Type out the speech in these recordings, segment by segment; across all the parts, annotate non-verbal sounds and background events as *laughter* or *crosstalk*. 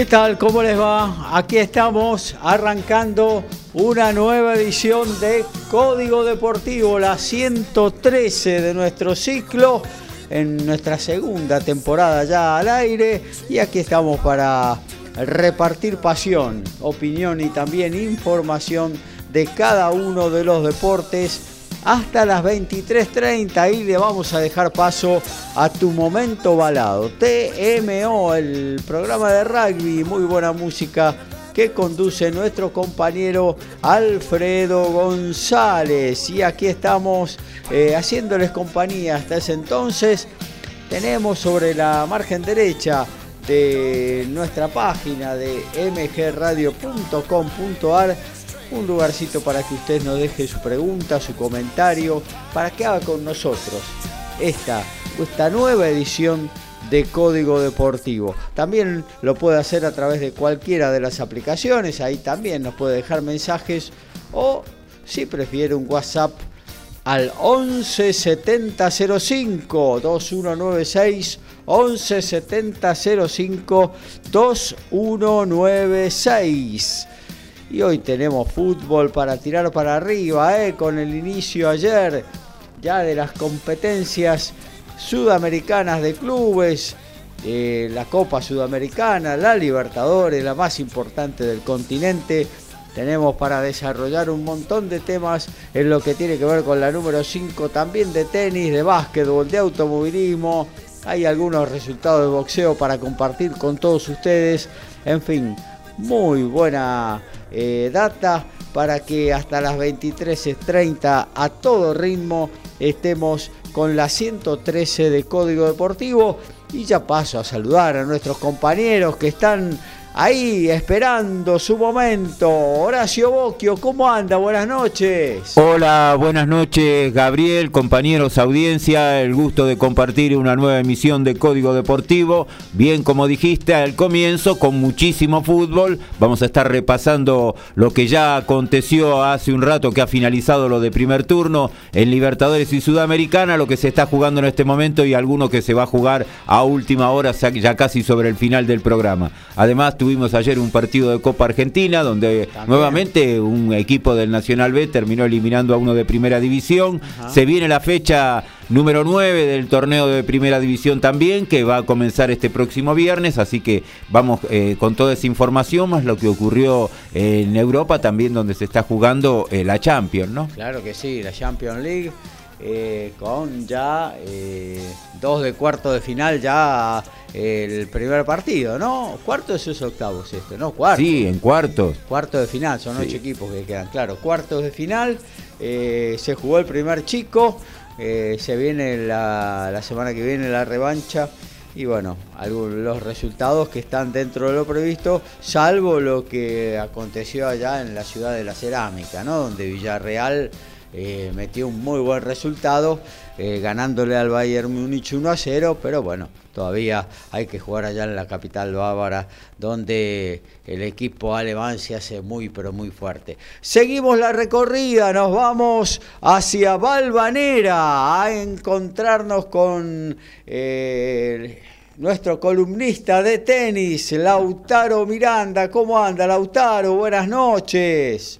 ¿Qué tal? ¿Cómo les va? Aquí estamos arrancando una nueva edición de Código Deportivo, la 113 de nuestro ciclo, en nuestra segunda temporada ya al aire. Y aquí estamos para repartir pasión, opinión y también información de cada uno de los deportes hasta las 23.30 y le vamos a dejar paso a tu momento balado. TMO, el programa de rugby, muy buena música que conduce nuestro compañero Alfredo González. Y aquí estamos eh, haciéndoles compañía hasta ese entonces. Tenemos sobre la margen derecha de nuestra página de mgradio.com.ar un lugarcito para que usted nos deje su pregunta, su comentario, para que haga con nosotros esta, esta nueva edición de Código Deportivo. También lo puede hacer a través de cualquiera de las aplicaciones, ahí también nos puede dejar mensajes o si prefiere un WhatsApp al 11 70 05 2196 11 70 05 2196 y hoy tenemos fútbol para tirar para arriba, ¿eh? con el inicio ayer ya de las competencias sudamericanas de clubes, eh, la Copa Sudamericana, la Libertadores, la más importante del continente. Tenemos para desarrollar un montón de temas en lo que tiene que ver con la número 5, también de tenis, de básquetbol, de automovilismo. Hay algunos resultados de boxeo para compartir con todos ustedes. En fin, muy buena eh, data para que hasta las 23.30 a todo ritmo estemos con la 113 de Código Deportivo. Y ya paso a saludar a nuestros compañeros que están ahí esperando su momento. Horacio Boquio, ¿cómo anda? Buenas noches. Hola, buenas noches Gabriel, compañeros, audiencia, el gusto de compartir una nueva emisión de Código Deportivo. Bien, como dijiste al comienzo, con muchísimo fútbol. Vamos a estar repasando lo que ya aconteció hace un rato que ha finalizado lo de primer turno en Libertadores y Sudamericana, lo que se está jugando en este momento y alguno que se va a jugar a última hora, ya casi sobre el final del programa. Además, tuvimos ayer un partido de Copa Argentina donde nuevamente un equipo del Nacional B terminó eliminando a uno de Primera División. Se viene la fecha número 9 del torneo de Primera División también, que va a comenzar este próximo viernes, así que vamos eh, con toda esa información, más lo que ocurrió en Europa también, donde se está jugando eh, la Champions, ¿no? Claro que sí, la Champions League. Eh, con ya dos de cuarto de final ya el primer partido, ¿no? Cuartos es octavos esto, ¿no? Cuartos. Sí, en cuartos. Cuartos de final, son ocho equipos que quedan, claro. Cuartos de final, eh, se jugó el primer chico, eh, se viene la, semana que viene la revancha y bueno, algunos, los resultados que están dentro de lo previsto, salvo lo que aconteció allá en la ciudad de la cerámica, ¿no? Donde Villarreal eh, metió un muy buen resultado, ganándole al Bayern Múnich 1 a 0, pero bueno, todavía hay que jugar allá en la capital bávara, donde el equipo alemán se hace muy, pero muy fuerte. Seguimos la recorrida, nos vamos hacia Valvanera a encontrarnos con eh, nuestro columnista de tenis, Lautaro Miranda. ¿Cómo anda, Lautaro? Buenas noches.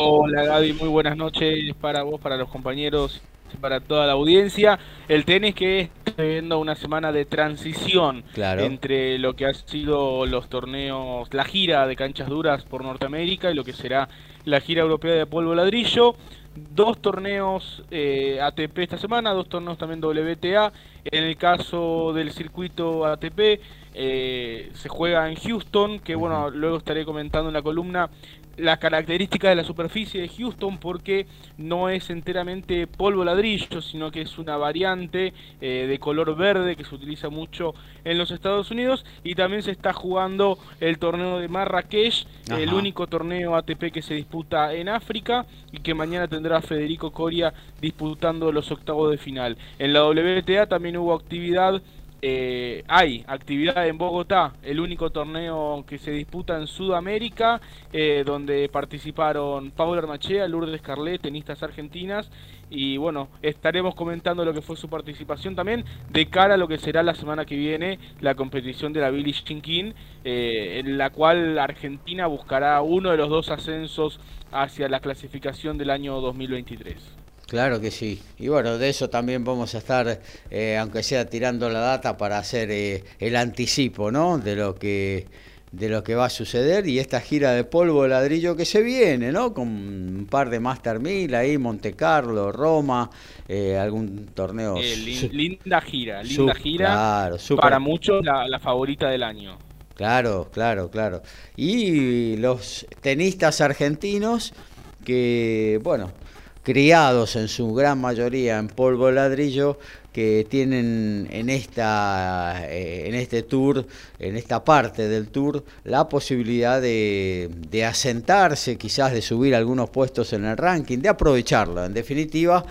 Hola Gaby, muy buenas noches para vos, para los compañeros, para toda la audiencia. El tenis que está viviendo una semana de transición entre lo que ha sido los torneos, la gira de canchas duras por Norteamérica y lo que será la gira europea de polvo ladrillo. Dos torneos eh, ATP esta semana, dos torneos también WTA. En el caso del circuito ATP, eh, se juega en Houston, que bueno, luego estaré comentando en la columna la característica de la superficie de Houston porque no es enteramente polvo ladrillo, sino que es una variante eh, de color verde que se utiliza mucho en los Estados Unidos y también se está jugando el torneo de Marrakech, el único torneo ATP que se disputa en África y que mañana tendrá Federico Coria disputando los octavos de final. En la WTA también hubo actividad eh, hay actividad en Bogotá, el único torneo que se disputa en Sudamérica, eh, donde participaron Paula Armachea, Lourdes Carlet, tenistas argentinas, y bueno, estaremos comentando lo que fue su participación también de cara a lo que será la semana que viene la competición de la Billie Jean eh, en la cual Argentina buscará uno de los dos ascensos hacia la clasificación del año 2023. Claro que sí. Y bueno, de eso también vamos a estar, eh, aunque sea tirando la data para hacer eh, el anticipo, ¿no? De lo que de lo que va a suceder y esta gira de polvo de ladrillo que se viene, ¿no? Con un par de Master 1000 ahí, Monte Carlo, Roma, eh, algún torneo. linda gira, linda gira. Para muchos la, la favorita del año. Claro, claro, claro. Y los tenistas argentinos que, bueno, criados en su gran mayoría en polvo ladrillo, que tienen en, esta, eh, en este tour, en esta parte del tour, la posibilidad de, asentarse, quizás de subir algunos puestos en el ranking, de aprovecharlo, en definitiva.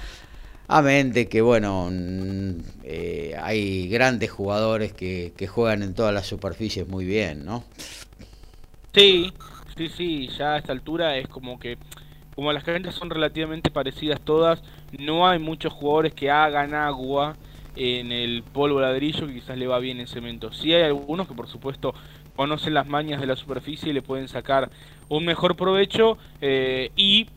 Amén de que, bueno, mm, eh, hay grandes jugadores que, que juegan en todas las superficies muy bien, ¿no? Sí, sí, sí, ya a esta altura es como que como las canchas son relativamente parecidas todas, no hay muchos jugadores que hagan agua en el polvo ladrillo que quizás le va bien en cemento. Sí hay algunos que por supuesto conocen las mañas de la superficie y le pueden sacar un mejor provecho eh, y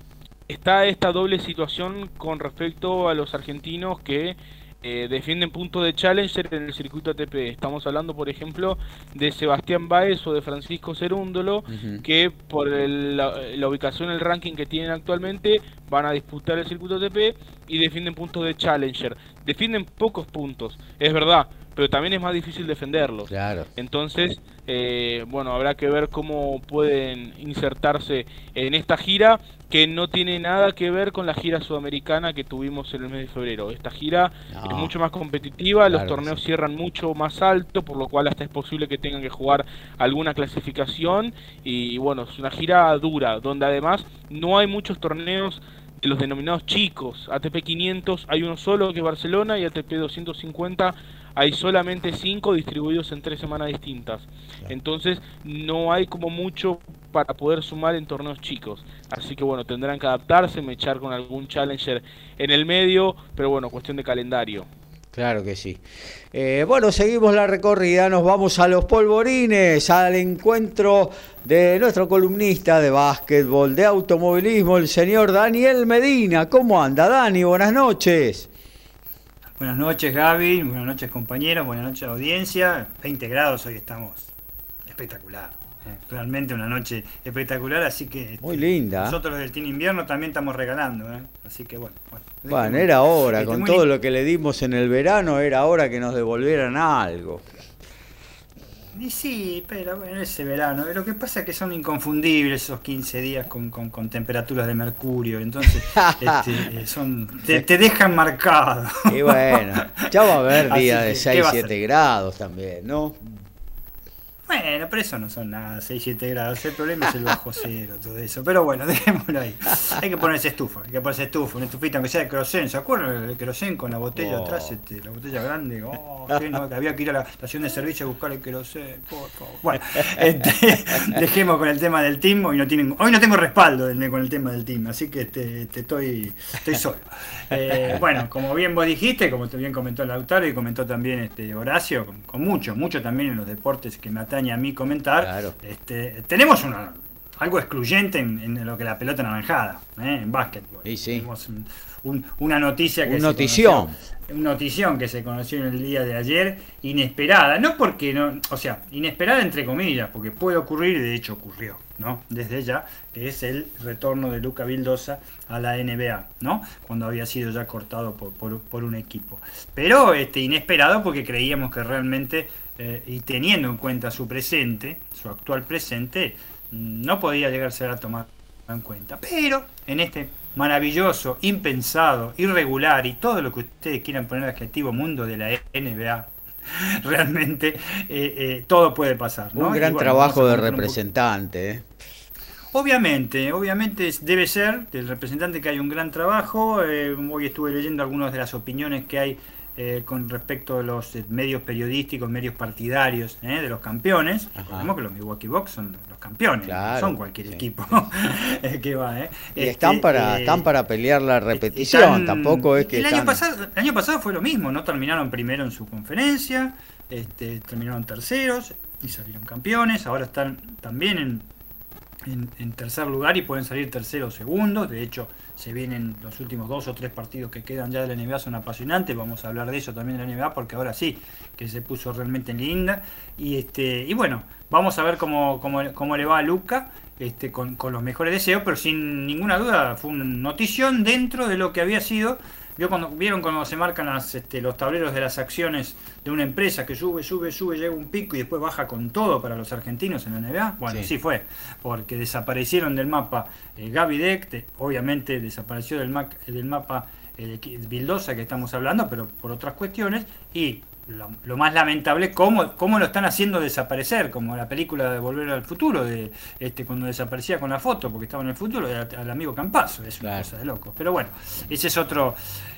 está esta doble situación con respecto a los argentinos que eh, defienden puntos de Challenger en el circuito ATP. Estamos hablando, por ejemplo, de Sebastián Baez o de Francisco Cerúndolo, que por la, ubicación en el ranking que tienen actualmente van a disputar el circuito ATP y defienden puntos de Challenger. Defienden pocos puntos, es verdad, pero también es más difícil defenderlos. Claro. Entonces, eh, bueno, habrá que ver cómo pueden insertarse en esta gira que no tiene nada que ver con la gira sudamericana que tuvimos en el mes de febrero. Esta gira es mucho más competitiva, los torneos cierran mucho más alto, por lo cual hasta es posible que tengan que jugar alguna clasificación y bueno, es una gira dura, donde además no hay muchos torneos de los denominados chicos. ATP 500 hay uno solo que es Barcelona y ATP 250 hay solamente cinco distribuidos en tres semanas distintas. Entonces no hay como mucho para poder sumar en torneos chicos. Así que bueno, tendrán que adaptarse, mechar con algún challenger en el medio, pero bueno, cuestión de calendario. Claro que sí. Eh, bueno, seguimos la recorrida, nos vamos a los polvorines, al encuentro de nuestro columnista de básquetbol, de automovilismo, el señor Daniel Medina. ¿Cómo anda, Dani? Buenas noches. Buenas noches, Gaby. Buenas noches, compañeros. Buenas noches, audiencia. 20 grados hoy estamos. Espectacular. ¿Eh? Realmente una noche espectacular, así que muy linda. Nosotros del Team Invierno también estamos regalando, ¿eh? así que bueno. Bueno, era hora, con todo lo que le dimos en el verano, era hora que nos devolvieran algo. Y sí, pero en ese verano. Lo que pasa es que son inconfundibles esos 15 días con, temperaturas de mercurio. Entonces, *laughs* este, son, te, dejan marcado. Y bueno, ya va a haber *laughs* días de 6, 7 grados también, ¿no? Bueno, pero eso no son nada, 6, 7 grados. El problema es el bajo *laughs* cero, todo eso. Pero bueno, *laughs* dejémoslo ahí. Hay que ponerse estufa, hay que ponerse estufa, una estufita aunque sea de querosén. ¿Se acuerdan del querosén con la botella oh. atrás, este, la botella grande? Oh, que había que ir a la estación de servicio a buscar el querosén, por favor. Bueno, *laughs* este, dejemos con el tema del team. Hoy no, tienen, hoy no tengo respaldo con el tema del team, así que este, este estoy, estoy solo. Eh, bueno, como bien vos dijiste, como bien comentó Lautaro y comentó también este Horacio, con, mucho, mucho también en los deportes que me atañe a mí comentar, este, tenemos una algo excluyente en, lo que la pelota naranjada, ¿eh? en básquetbol. Sí, sí. una noticia que... Un notición. una notición que se conoció en el día de ayer, inesperada, no porque no, o sea, inesperada entre comillas, porque puede ocurrir y de hecho ocurrió, ¿no? Desde ya, que es el retorno de Luca Vildosa a la NBA, ¿no? Cuando había sido ya cortado por, un equipo. Pero este, inesperado porque creíamos que realmente, eh, y teniendo en cuenta su presente, su actual presente, no podía llegarse a tomar en cuenta. Pero en este maravilloso, impensado, irregular y todo lo que ustedes quieran poner adjetivo mundo de la NBA, *laughs* realmente eh, eh, todo puede pasar. Un gran trabajo de representante. Obviamente, obviamente debe ser del representante que hay un gran trabajo. hoy estuve leyendo algunas de las opiniones que hay eh, con respecto a los eh, medios periodísticos, medios partidarios eh, de los campeones. Recordemos que los Milwaukee Bucks son los campeones, no son cualquier equipo *laughs* que va. Y este, están, para, están para pelear la repetición, tampoco es que... El, año pasado, el año pasado fue lo mismo, no terminaron primero en su conferencia, este, terminaron terceros y salieron campeones, ahora están también en en, tercer lugar y pueden salir tercero o segundo. De hecho, se vienen los últimos dos o tres partidos que quedan ya de la NBA, son apasionantes. Vamos a hablar de eso también de la NBA porque ahora sí que se puso realmente linda. Y, este, y bueno, vamos a ver cómo, cómo, le va a Luca. Este, con, con los mejores deseos, pero sin ninguna duda fue una notición dentro de lo que había sido cuando, ¿Vieron cuando se marcan este, los tableros de las acciones de una empresa que sube, sube, sube, llega un pico y después baja con todo para los argentinos en la NBA? Bueno, sí, fue, porque desaparecieron del mapa eh, Gaby Deck, obviamente desapareció del, del mapa eh, Bildosa que estamos hablando, pero por otras cuestiones, y lo, más lamentable es cómo, cómo, lo están haciendo desaparecer, como la película de Volver al Futuro, de este cuando desaparecía con la foto porque estaba en el futuro, al amigo Campazo, es una cosa de loco. Pero bueno, ese es otro,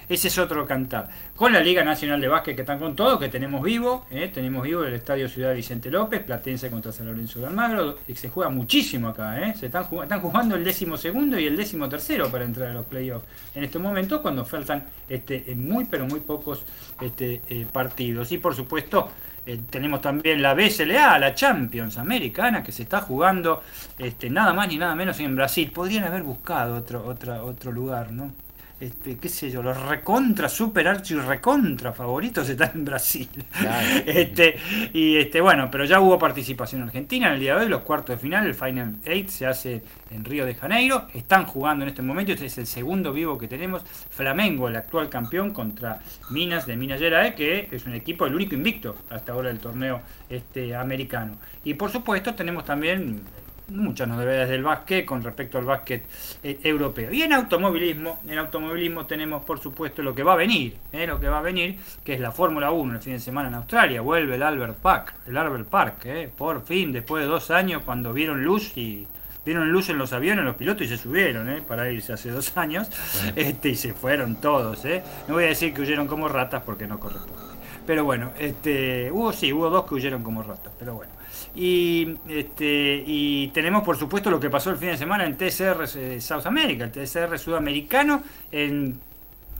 ese es otro cantar. Con la Liga Nacional de Básquet que están con todo, que tenemos vivo, ¿eh? tenemos vivo el Estadio Ciudad Vicente López, Platense contra San Lorenzo de Almagro, se juega muchísimo acá, ¿eh? se están, están jugando el décimo segundo y el décimo tercero para entrar a los playoffs en este momento, cuando faltan este, muy pero muy pocos este, eh, partidos. Y por supuesto, eh, tenemos también la BSLA, la Champions Americana, que se está jugando este, nada más ni nada menos en Brasil. Podrían haber buscado otro, otro, otro lugar, ¿no? Este, qué sé yo, los recontra, super archi recontra favoritos están en Brasil. *laughs* este, y este, bueno, pero ya hubo participación argentina en el día de hoy, los cuartos de final, el Final 8 se hace en Río de Janeiro, están jugando en este momento, este es el segundo vivo que tenemos, Flamengo, el actual campeón, contra Minas de Minas Gerais, que es un equipo, el único invicto hasta ahora del torneo este, americano. Y por supuesto tenemos también muchas novedades del básquet con respecto al básquet eh, europeo. Y en automovilismo, en automovilismo tenemos por supuesto lo que va a venir, eh, lo que va a venir, que es la Fórmula 1 el fin de semana en Australia, vuelve el Albert Park, el Albert Park, eh, por fin, después de dos años cuando vieron luz y vieron luz en los aviones los pilotos y se subieron eh, para irse hace dos años, *laughs* este, y se fueron todos. Eh. No voy a decir que huyeron como ratas porque no corresponde. Pero bueno, este, hubo sí, hubo dos que huyeron como ratas, pero bueno. Y, este, y tenemos, por supuesto, lo que pasó el fin de semana en TCR eh, South America, el TCR sudamericano, en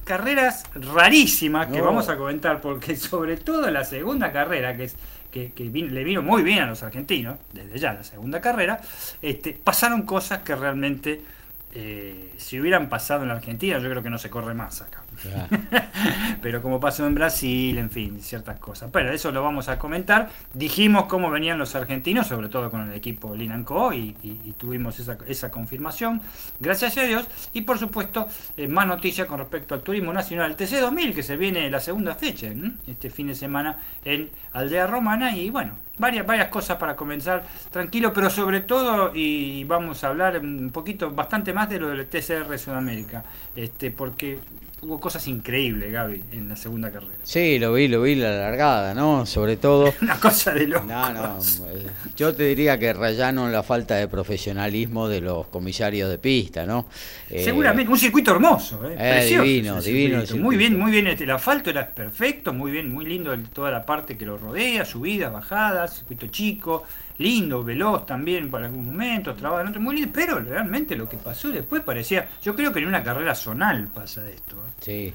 carreras rarísimas que vamos a comentar, porque *laughs* sobre todo la segunda carrera, que es que, le vino muy bien a los argentinos, desde ya la segunda carrera, este, pasaron cosas que realmente eh, si hubieran pasado en la Argentina, yo creo que no se corre más acá. *laughs* Pero como pasó en Brasil, en fin, ciertas cosas. Pero eso lo vamos a comentar. Dijimos cómo venían los argentinos, sobre todo con el equipo Linanco, y, y, tuvimos esa, esa, confirmación, gracias a Dios. Y por supuesto, eh, más noticias con respecto al turismo nacional, el TC2000, que se viene la segunda fecha, este fin de semana en Aldea Romana. Y bueno, varias, varias cosas para comenzar. Tranquilo, pero sobre todo, y vamos a hablar un poquito, bastante más de lo del TCR Sudamérica, este, porque hubo cosas increíbles, Gaby, en la segunda carrera. Sí, lo vi, lo vi la largada, ¿no? Sobre todo. *laughs* Una cosa de loco. No, no. Eh, yo te diría que rayaron la falta de profesionalismo de los comisarios de pista, ¿no? Eh, Seguramente, un circuito hermoso, ¿eh? eh divino, divino. Muy bien, muy bien. El asfalto era perfecto, muy bien, muy lindo toda la parte que lo rodea, subidas, bajadas, circuito chico lindo, veloz también para algún momento, trabajo muy lindo, pero realmente lo que pasó después parecía, yo creo que en una carrera zonal pasa esto. ¿eh? Sí,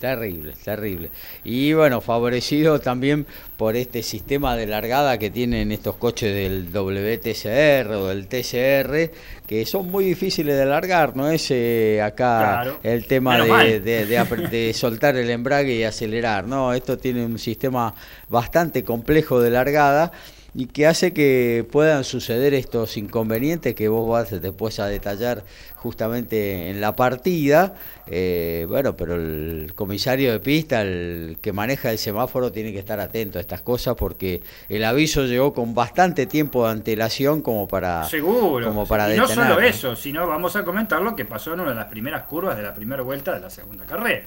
terrible, terrible. Y bueno, favorecido también por este sistema de largada que tienen estos coches del WTCR o del TCR, que son muy difíciles de largar, no es eh, acá el tema de, de, *laughs* soltar el embrague y acelerar, no, esto tiene un sistema bastante complejo de largada y que hace que puedan suceder estos inconvenientes que vos vas después a detallar justamente en la partida. Eh, bueno, pero el comisario de pista, el que maneja el semáforo, tiene que estar atento a estas cosas porque el aviso llegó con bastante tiempo de antelación como para, Seguro, como para y no solo eso, sino vamos a comentar lo que pasó en una de las primeras curvas de la primera vuelta de la segunda carrera.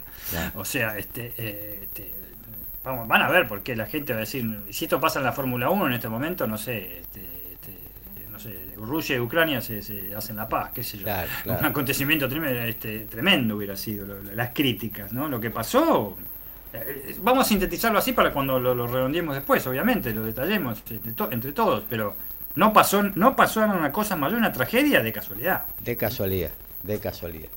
O sea, este, eh, este vamos, van a ver porque la gente va a decir, si esto pasa en la Fórmula 1 en este momento, no sé, este, este, no sé, Rusia y Ucrania se, hacen la paz, qué sé yo. Un acontecimiento tremendo, este, tremendo hubiera sido, las críticas, ¿no? Lo que pasó, eh, vamos a sintetizarlo así para cuando lo, lo redondeemos después, obviamente, lo detallemos entre, todos, pero no pasó, no pasó una cosa mayor, una tragedia de casualidad. De casualidad, de casualidad.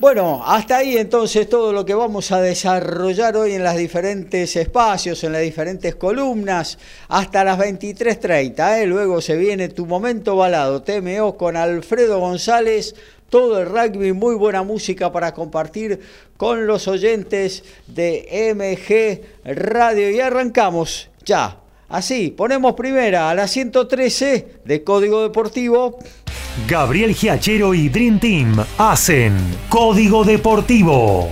Bueno, hasta ahí entonces todo lo que vamos a desarrollar hoy en los diferentes espacios, en las diferentes columnas, hasta las 23.30. ¿eh? Luego se viene tu momento balado, TMO con Alfredo González, todo el rugby, muy buena música para compartir con los oyentes de MG Radio. Y arrancamos ya. Así, ponemos primera a la 113 de Código Deportivo. Gabriel Giachero y Dream Team hacen Código Deportivo.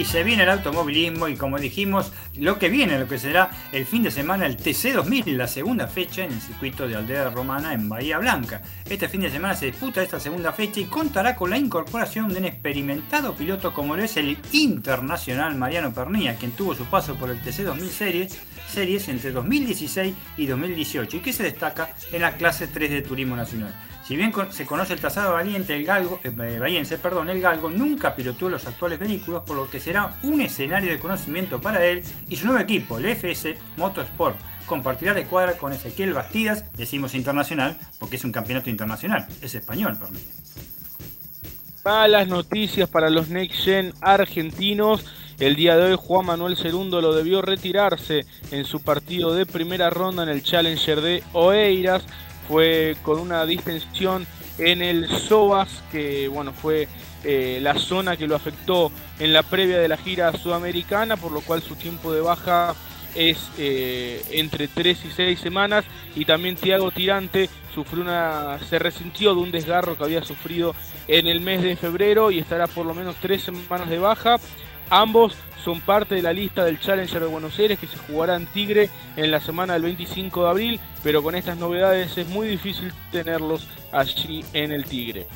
Y se viene el automovilismo y como dijimos, lo que viene, lo que será el fin de semana el TC2000, la segunda fecha en el circuito de Aldea Romana en Bahía Blanca. Este fin de semana se disputa esta segunda fecha y contará con la incorporación de un experimentado piloto como lo es el internacional Mariano Pernilla, quien tuvo su paso por el TC2000 Series, series entre 2016 y 2018 y que se destaca en la clase 3 de Turismo Nacional. Si bien se conoce el trazado valiente, el galgo, eh, valiense, perdón, el galgo nunca piloteó los actuales vehículos, por lo que será un escenario de conocimiento para él y su nuevo equipo, el FS Motorsport. Compartirá de cuadra con Ezequiel Bastidas, decimos internacional, porque es un campeonato internacional, es español mí. Malas noticias para los Next Gen argentinos. El día de hoy Juan Manuel Cerundo lo debió retirarse en su partido de primera ronda en el Challenger de Oeiras fue con una distensión en el psoas, que bueno, fue eh, la zona que lo afectó en la previa de la gira sudamericana, por lo cual su tiempo de baja es eh, entre 3 y 6 semanas. Y también Tiago Tirante sufrió una se resintió de un desgarro que había sufrido en el mes de febrero y estará por lo menos 3 semanas de baja ambos son parte de la lista del Challenger de Buenos Aires que se jugará en Tigre en la semana del 25 de abril, pero con estas novedades es muy difícil tenerlos allí en el Tigre.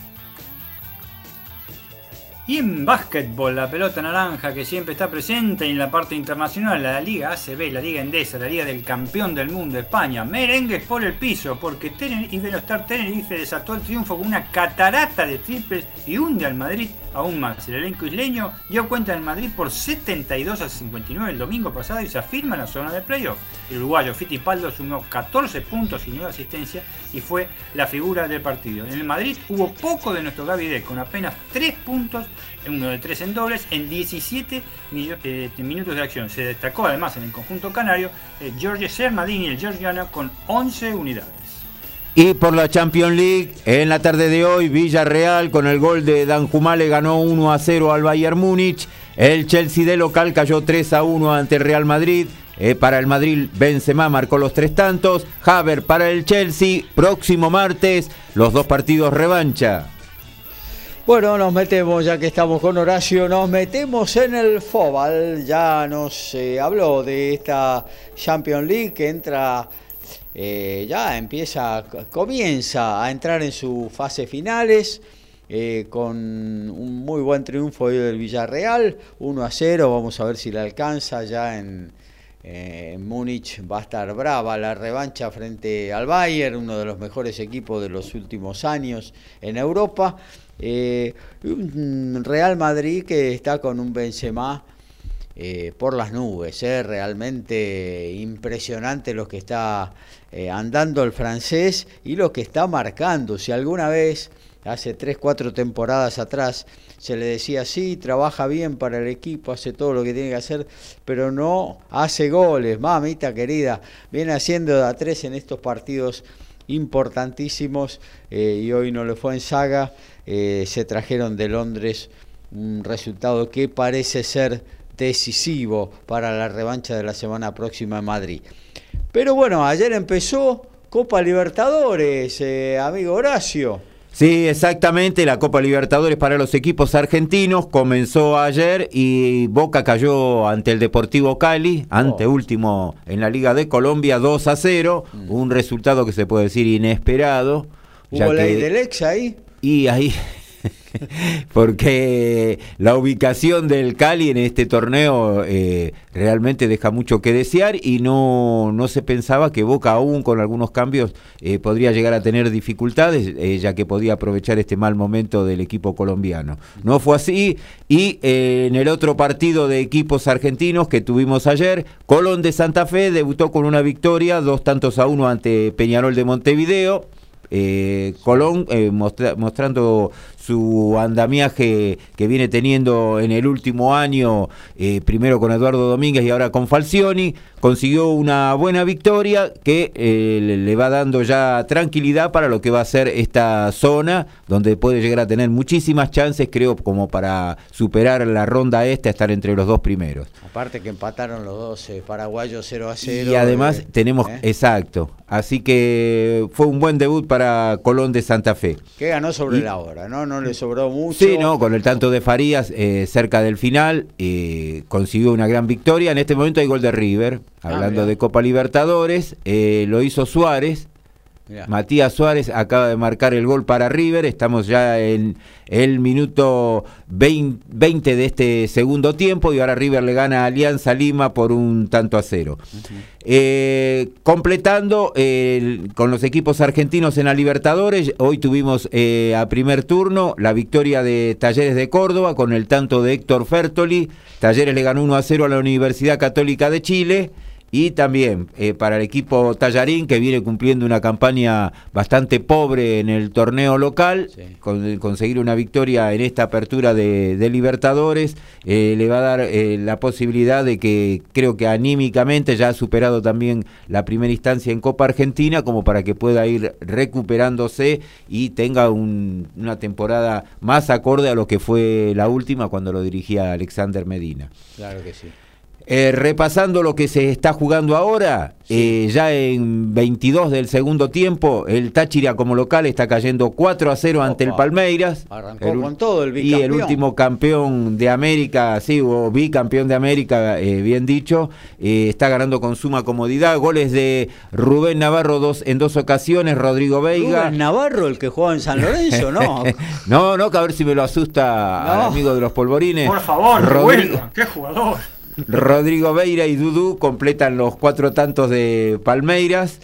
Y en básquetbol, la pelota naranja que siempre está presente en la parte internacional, la Liga ACB, la Liga Endesa, la Liga del Campeón del Mundo, España. Merengues por el piso, porque Tenerife, Tenerife desató el triunfo con una catarata de triples y hunde al Madrid aún más. El elenco isleño dio cuenta del Madrid por 72 a 59 el domingo pasado y se afirma en la zona de playoff. El uruguayo Fittipaldo sumó 14 puntos y 9 asistencia y fue la figura del partido. En el Madrid hubo poco de nuestro Gaby con apenas 3 puntos, uno de 3 en dobles, en 17 eh, minutos de acción. Se destacó además en el conjunto canario eh, Jorge Sermadini, el georgiano, con 11 unidades. Y por la Champions League, en la tarde de hoy, Villarreal con el gol de Dan Jumale ganó 1 a 0 al Bayern Múnich. El Chelsea de local cayó 3 a 1 ante el Real Madrid. Eh, para el Madrid, Benzema marcó los tres tantos. Haver para el Chelsea. Próximo martes, los dos partidos revancha. Bueno, nos metemos, ya que estamos con Horacio, nos metemos en el Fobal. Ya nos eh, habló de esta Champions League que entra eh, ya empieza, comienza a entrar en sus fases finales. Eh, con un muy buen triunfo del Villarreal, 1 a 0, vamos a ver si le alcanza ya en, en Múnich, va a estar brava la revancha frente al Bayern, uno de los mejores equipos de los últimos años en Europa. Eh, un Real Madrid que está con un Benzema eh, por las nubes. ¿eh? Realmente impresionante lo que está eh, andando el francés y lo que está marcando. Si alguna vez, hace 3, 4 temporadas atrás, se le decía, sí, trabaja bien para el equipo, hace todo lo que tiene que hacer, pero no hace goles. Mamita querida, viene haciendo a tres en estos partidos importantísimos y hoy no le fue en saga. Se trajeron de Londres un resultado que parece ser decisivo para la revancha de la semana próxima en Madrid. Pero bueno, ayer empezó Copa Libertadores, eh, amigo Horacio. Sí, exactamente, la Copa Libertadores para los equipos argentinos comenzó ayer y Boca cayó ante el Deportivo Cali, ante oh. último en la Liga de Colombia 2 a 0, mm. un resultado que se puede decir inesperado. ¿Hubo ley del ex ahí? Y ahí *laughs* porque la ubicación del Cali en este torneo eh, realmente deja mucho que desear y no, no se pensaba que Boca aún con algunos cambios eh, podría llegar a tener dificultades, eh, ya que podía aprovechar este mal momento del equipo colombiano. No fue así y en el otro partido de equipos argentinos que tuvimos ayer, Colón de Santa Fe debutó con una victoria, dos tantos a uno ante Peñarol de Montevideo. Colón mostrando su andamiaje que viene teniendo en el último año, eh, primero con Eduardo Domínguez y ahora con Falcioni, consiguió una buena victoria que eh, le va dando ya tranquilidad para lo que va a ser esta zona, donde puede llegar a tener muchísimas chances, creo, como para superar la ronda esta, estar entre los dos primeros. Aparte que empataron los dos eh, paraguayos 0 a 0. Y además tenemos, exacto, así que fue un buen debut para Colón de Santa Fe. Que ganó sobre la hora, ¿no? no le sobró mucho. Sí, no, con el tanto de Farías eh, cerca del final, eh, consiguió una gran victoria. En este momento hay gol de River, ah, hablando de Copa Libertadores, eh, lo hizo Suárez. Matías Suárez acaba de marcar el gol para River, estamos ya en el minuto 20 de este segundo tiempo y ahora River le gana a Alianza Lima por un tanto a cero. Eh, completando con los equipos argentinos en la Libertadores, hoy tuvimos eh, a primer turno la victoria de Talleres de Córdoba con el tanto de Héctor Fertoli. Talleres le ganó 1 a 0 a la Universidad Católica de Chile. Y también eh, para el equipo Tallarín, que viene cumpliendo una campaña bastante pobre en el torneo local, con, conseguir una victoria en esta apertura de, Libertadores, eh, le va a dar eh, la posibilidad de que creo que anímicamente ya ha superado también la primera instancia en Copa Argentina, como para que pueda ir recuperándose y tenga una temporada más acorde a lo que fue la última cuando lo dirigía Alexander Medina. Claro que sí. Eh, repasando lo que se está jugando ahora, eh, ya en 22 del segundo tiempo, el Táchira como local está cayendo 4 a 0 ante el Palmeiras. Arrancó con todo el bicampeón. Y el último campeón de América, sí, o bicampeón de América, eh, bien dicho, está ganando con suma comodidad. Goles de Rubén Navarro dos, en dos ocasiones, Rodrigo Veiga. ¿Rubén Navarro, el que juega en San Lorenzo, no? *laughs* no, no, que a ver si me lo asusta al amigo de los polvorines. Por favor, Rodrigo, qué jugador. Rodrigo Beira y Dudu completan los cuatro tantos de Palmeiras.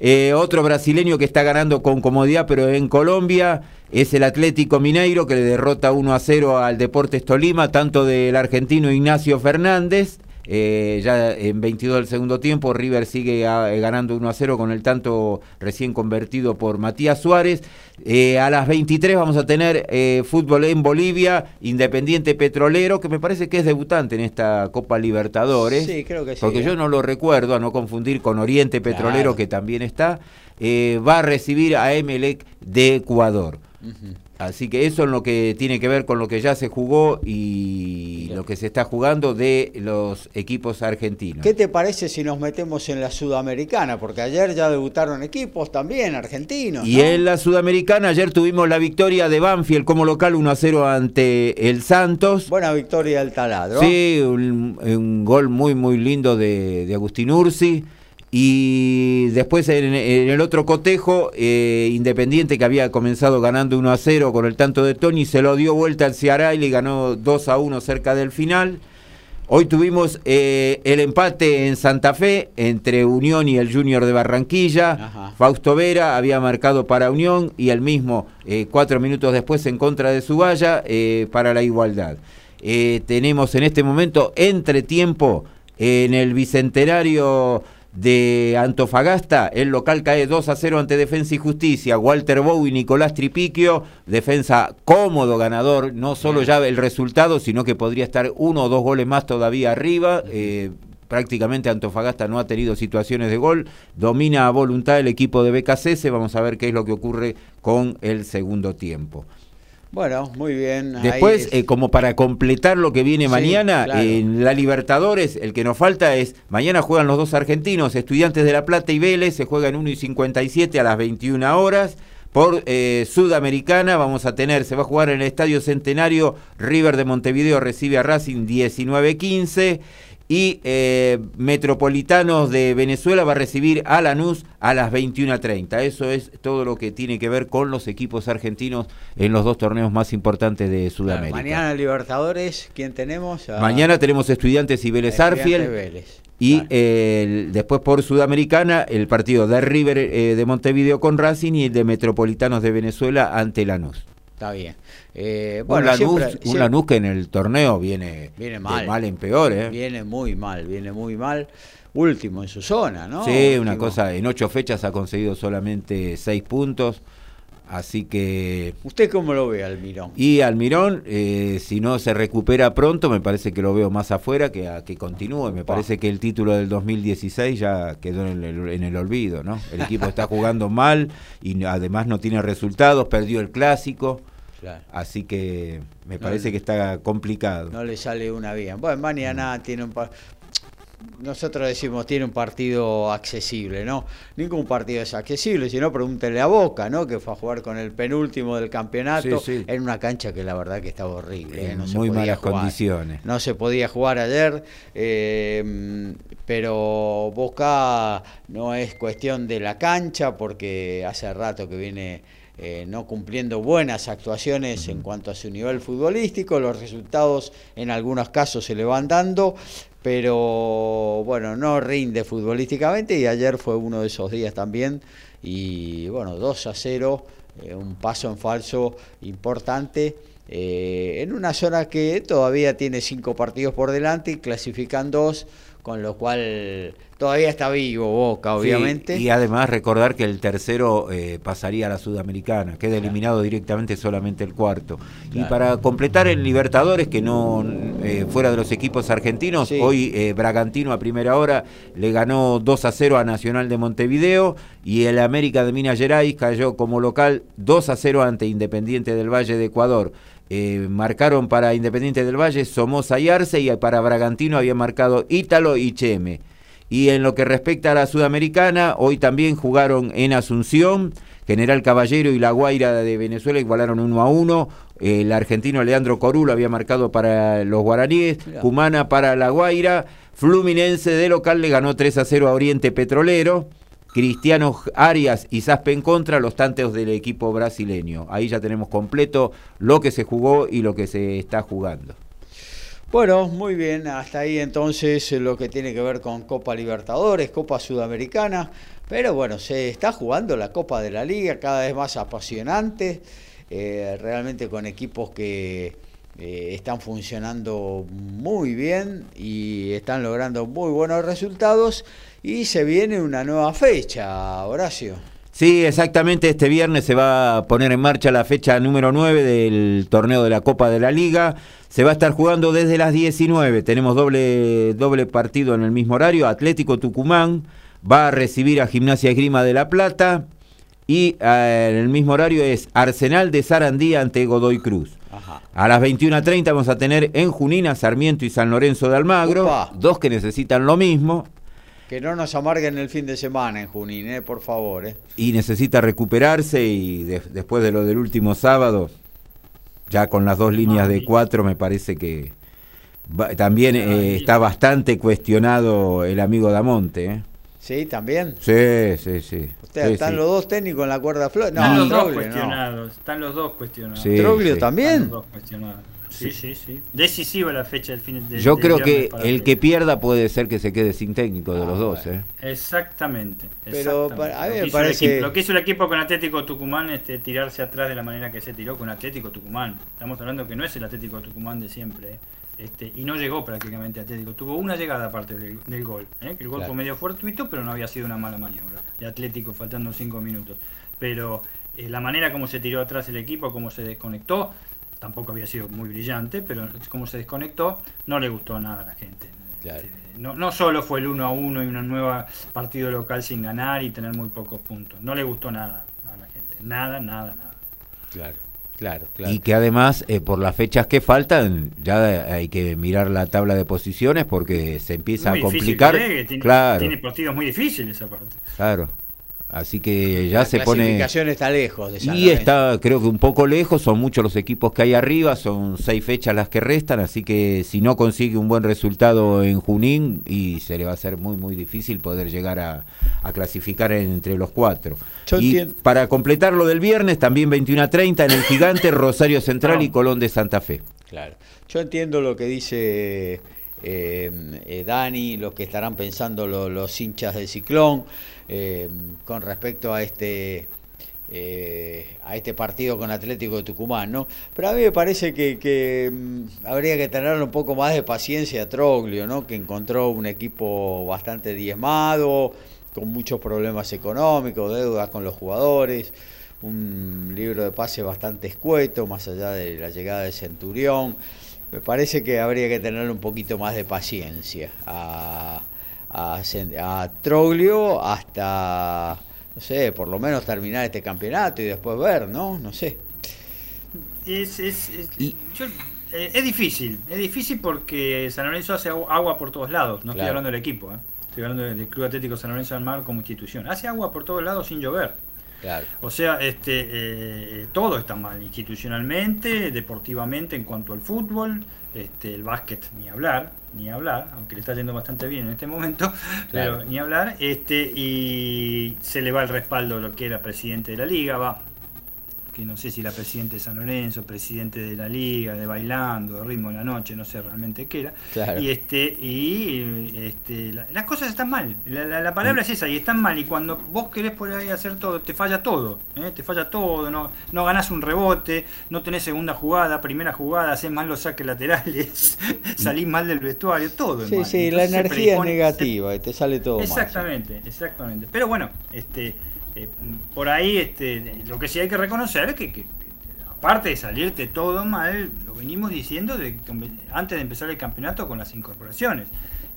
Eh, otro brasileño que está ganando con comodidad, pero en Colombia, es el Atlético Mineiro, que le derrota 1 a 0 al Deportes Tolima, tanto del argentino Ignacio Fernández. Eh, ya en 22 del segundo tiempo, River sigue ah, eh, ganando 1 a 0 con el tanto recién convertido por Matías Suárez. Eh, a las 23 vamos a tener fútbol en Bolivia, Independiente Petrolero, que me parece que es debutante en esta Copa Libertadores. Sí, creo que sí. Porque yo no lo recuerdo, a no confundir con Oriente Petrolero, que también está. va a recibir a Emelec de Ecuador. Así que eso es lo que tiene que ver con lo que ya se jugó y lo que se está jugando de los equipos argentinos. ¿Qué te parece si nos metemos en la Sudamericana? Porque ayer ya debutaron equipos también argentinos. Y en la Sudamericana ayer tuvimos la victoria de Banfield como local 1 a 0 ante el Santos. Buena victoria del taladro. Sí, un, gol muy muy lindo de, de Agustín Ursi. Y después en, el otro cotejo, eh, Independiente que había comenzado ganando 1 a 0 con el tanto de Tony, se lo dio vuelta al Ceará y le ganó 2 a 1 cerca del final. Hoy tuvimos eh, el empate en Santa Fe entre Unión y el Junior de Barranquilla. Fausto Vera había marcado para Unión y el mismo eh, cuatro minutos después en contra de su valla para la igualdad. tenemos en este momento entre tiempo en el Bicentenario de Antofagasta, el local cae 2 a 0 ante Defensa y Justicia, Walter Bow y Nicolás Tripiquio, defensa cómodo ganador, no solo ya el resultado, sino que podría estar uno o dos goles más todavía arriba. Eh, prácticamente Antofagasta no ha tenido situaciones de gol, domina a voluntad el equipo de BKCS, vamos a ver qué es lo que ocurre con el segundo tiempo. Bueno, muy bien. Después, eh, como para completar lo que viene mañana, en la Libertadores, el que nos falta es, mañana juegan los dos argentinos, Estudiantes de La Plata y Vélez, se juegan 1 y 57 a las 21 horas. Por eh, Sudamericana vamos a tener, se va a jugar en el Estadio Centenario, River de Montevideo recibe a Racing 19-15 y eh, Metropolitanos de Venezuela va a recibir a Lanús a las 21.30. Eso es todo lo que tiene que ver con los equipos argentinos en los dos torneos más importantes de Sudamérica. mañana Libertadores, ¿quién tenemos? Mañana tenemos Estudiantes y Vélez Arfiel. Y después por Sudamericana el partido de River eh, de Montevideo con Racing y el de Metropolitanos de Venezuela ante Lanús. Está bien. Eh, bueno, un, Lanús, que en el torneo viene, viene mal, mal en peor. ¿eh? Viene muy mal, viene muy mal. Último en su zona, ¿no? Sí, una cosa, en ocho fechas ha conseguido solamente seis puntos. Así que. ¿Usted cómo lo ve, Almirón? Y Almirón, eh, si no se recupera pronto, me parece que lo veo más afuera que a que continúe. Me parece que el título del 2016 ya quedó en el, en el olvido, ¿no? El equipo está jugando mal y además no tiene resultados, perdió el clásico. Así que me parece que está complicado. No le sale una bien. Bueno, mañana tiene un nosotros decimos tiene un partido accesible, ¿no? Ningún partido es accesible, sino pregúntele a Boca, ¿no? Que fue a jugar con el penúltimo del campeonato en una cancha que la verdad que estaba horrible. ¿eh? En muy malas condiciones. No se podía jugar ayer, eh, pero Boca no es cuestión de la cancha porque hace rato que viene eh, no cumpliendo buenas actuaciones en cuanto a su nivel futbolístico, los resultados en algunos casos se le van dando, pero bueno, no rinde futbolísticamente y ayer fue uno de esos días también y bueno, 2 a 0, eh, un paso en falso importante. Eh, en una zona que todavía tiene cinco partidos por delante y clasifican dos, con lo cual todavía está vivo Boca, obviamente. y además recordar que el tercero eh, pasaría a la Sudamericana, queda eliminado directamente solamente el cuarto. Y para completar el Libertadores, que no eh, fuera de los equipos argentinos, hoy eh, Bragantino a primera hora le ganó 2 a 0 a Nacional de Montevideo y el América de Minas Gerais cayó como local 2 a 0 ante Independiente del Valle de Ecuador. Eh, marcaron para Independiente del Valle Somoza y Arce y para Bragantino había marcado Ítalo y Cheme. Y en lo que respecta a la Sudamericana, hoy también jugaron en Asunción, General Caballero y La Guaira de Venezuela igualaron 1 a 1. El argentino Leandro Corulo había marcado para los guaraníes, Cumana para La Guaira, Fluminense de local le ganó 3 a 0 a Oriente Petrolero. Cristiano Arias y en contra, los tanteos del equipo brasileño. Ahí ya tenemos completo lo que se jugó y lo que se está jugando. Bueno, muy bien, hasta ahí entonces lo que tiene que ver con Copa Libertadores, Copa Sudamericana, pero bueno, se está jugando la Copa de la Liga cada vez más apasionante, eh, realmente con equipos que eh, están funcionando muy bien y están logrando muy buenos resultados y se viene una nueva fecha, Horacio. Sí, exactamente. Este viernes se va a poner en marcha la fecha número 9 del torneo de la Copa de la Liga. Se va a estar jugando desde las 19. Tenemos doble, doble partido en el mismo horario. Atlético Tucumán va a recibir a Gimnasia Esgrima de La Plata. Y eh, en el mismo horario es Arsenal de Sarandí ante Godoy Cruz. A las 21.30 vamos a tener en Junina, Sarmiento y San Lorenzo de Almagro. Dos que necesitan lo mismo. Que no nos amarguen el fin de semana en Junín, eh, por favor. Eh. Y necesita recuperarse y después de lo del último sábado, ya con las dos líneas de cuatro, me parece que también eh, está bastante cuestionado el amigo Damonte. Sí, también. Sí, sí, sí. ¿Están los dos técnicos en la cuerda flor? No, están los dos cuestionados. Están los dos cuestionados. ¿Troglio también? dos cuestionados. Sí, sí, sí. Decisiva la fecha del fin de Yo creo que el que pierda puede ser que se quede sin técnico de los ah, dos. ¿eh? Exactamente. Pero a mí me parece... lo que hizo el equipo con Atlético Tucumán es este, tirarse atrás de la manera que se tiró con Atlético Tucumán. Estamos hablando que no es el Atlético Tucumán de siempre. ¿eh? Este, y no llegó prácticamente Atlético. Tuvo una llegada aparte del, gol. ¿eh? el gol fue medio fortuito, pero no había sido una mala maniobra de Atlético faltando cinco minutos. Pero eh, la manera como se tiró atrás el equipo, cómo se desconectó, tampoco había sido muy brillante, pero cómo se desconectó, no le gustó nada a la gente. Este, no, no solo fue el 1 a 1 y una nueva partido local sin ganar y tener muy pocos puntos. No le gustó nada a la gente. Nada, nada, nada. Claro. Claro, claro. Y que además, eh, por las fechas que faltan, ya hay que mirar la tabla de posiciones porque se empieza a complicar. tiene, claro. tiene partidos muy difíciles esa parte. Claro. Así que ya se pone. La clasificación está lejos de Y está, creo que un poco lejos, son muchos los equipos que hay arriba, son seis fechas las que restan, así que si no consigue un buen resultado en Junín, y se le va a ser muy, muy difícil poder llegar a, clasificar entre los cuatro. y para completar lo del viernes, también 21 a 30 en el Gigante, *laughs* Rosario Central y Colón de Santa Fe. Claro. Yo entiendo lo que dice eh, eh, Dani, lo que estarán pensando los hinchas del Ciclón. Eh, con respecto a este eh, a este partido con Atlético de Tucumán, ¿no? Pero a mí me parece que, mm, habría que tener un poco más de paciencia a Troglio, ¿no? Que encontró un equipo bastante diezmado, con muchos problemas económicos, deudas con los jugadores, un libro de pase bastante escueto, más allá de la llegada de Centurión. Me parece que habría que tener un poquito más de paciencia a a, Troglio hasta, no sé, por lo menos terminar este campeonato y después ver, ¿no? No sé. Es, es, es, eh, es difícil, es difícil porque San Lorenzo hace agua por todos lados, no estoy hablando del equipo, ¿eh? estoy hablando del Club Atlético San Lorenzo del Mar como institución, hace agua por todos lados sin llover. Claro. O sea, este, eh, todo está mal, institucionalmente, deportivamente en cuanto al fútbol, este, el básquet ni hablar, ni hablar, aunque le está yendo bastante bien en este momento, *laughs* pero ni hablar, este, y se le va el respaldo a lo que era presidente de la liga, va, que no sé si era presidente de San Lorenzo, presidente de la liga, de bailando, de ritmo de la noche, no sé realmente qué era. Y este, y este, las cosas están mal. La, palabra es esa, y están mal. Y cuando vos querés por ahí hacer todo, te falla todo, ¿eh? te falla todo, no, no ganás un rebote, no tenés segunda jugada, primera jugada, haces mal los saques laterales, *laughs* salís mal del vestuario, todo. Sí, sí, la energía es negativa y te sale todo Exactamente, exactamente. Pero bueno, este eh, por ahí este, lo que sí hay que reconocer es que, aparte de salirte todo mal, lo venimos diciendo de, antes de empezar el campeonato con las incorporaciones.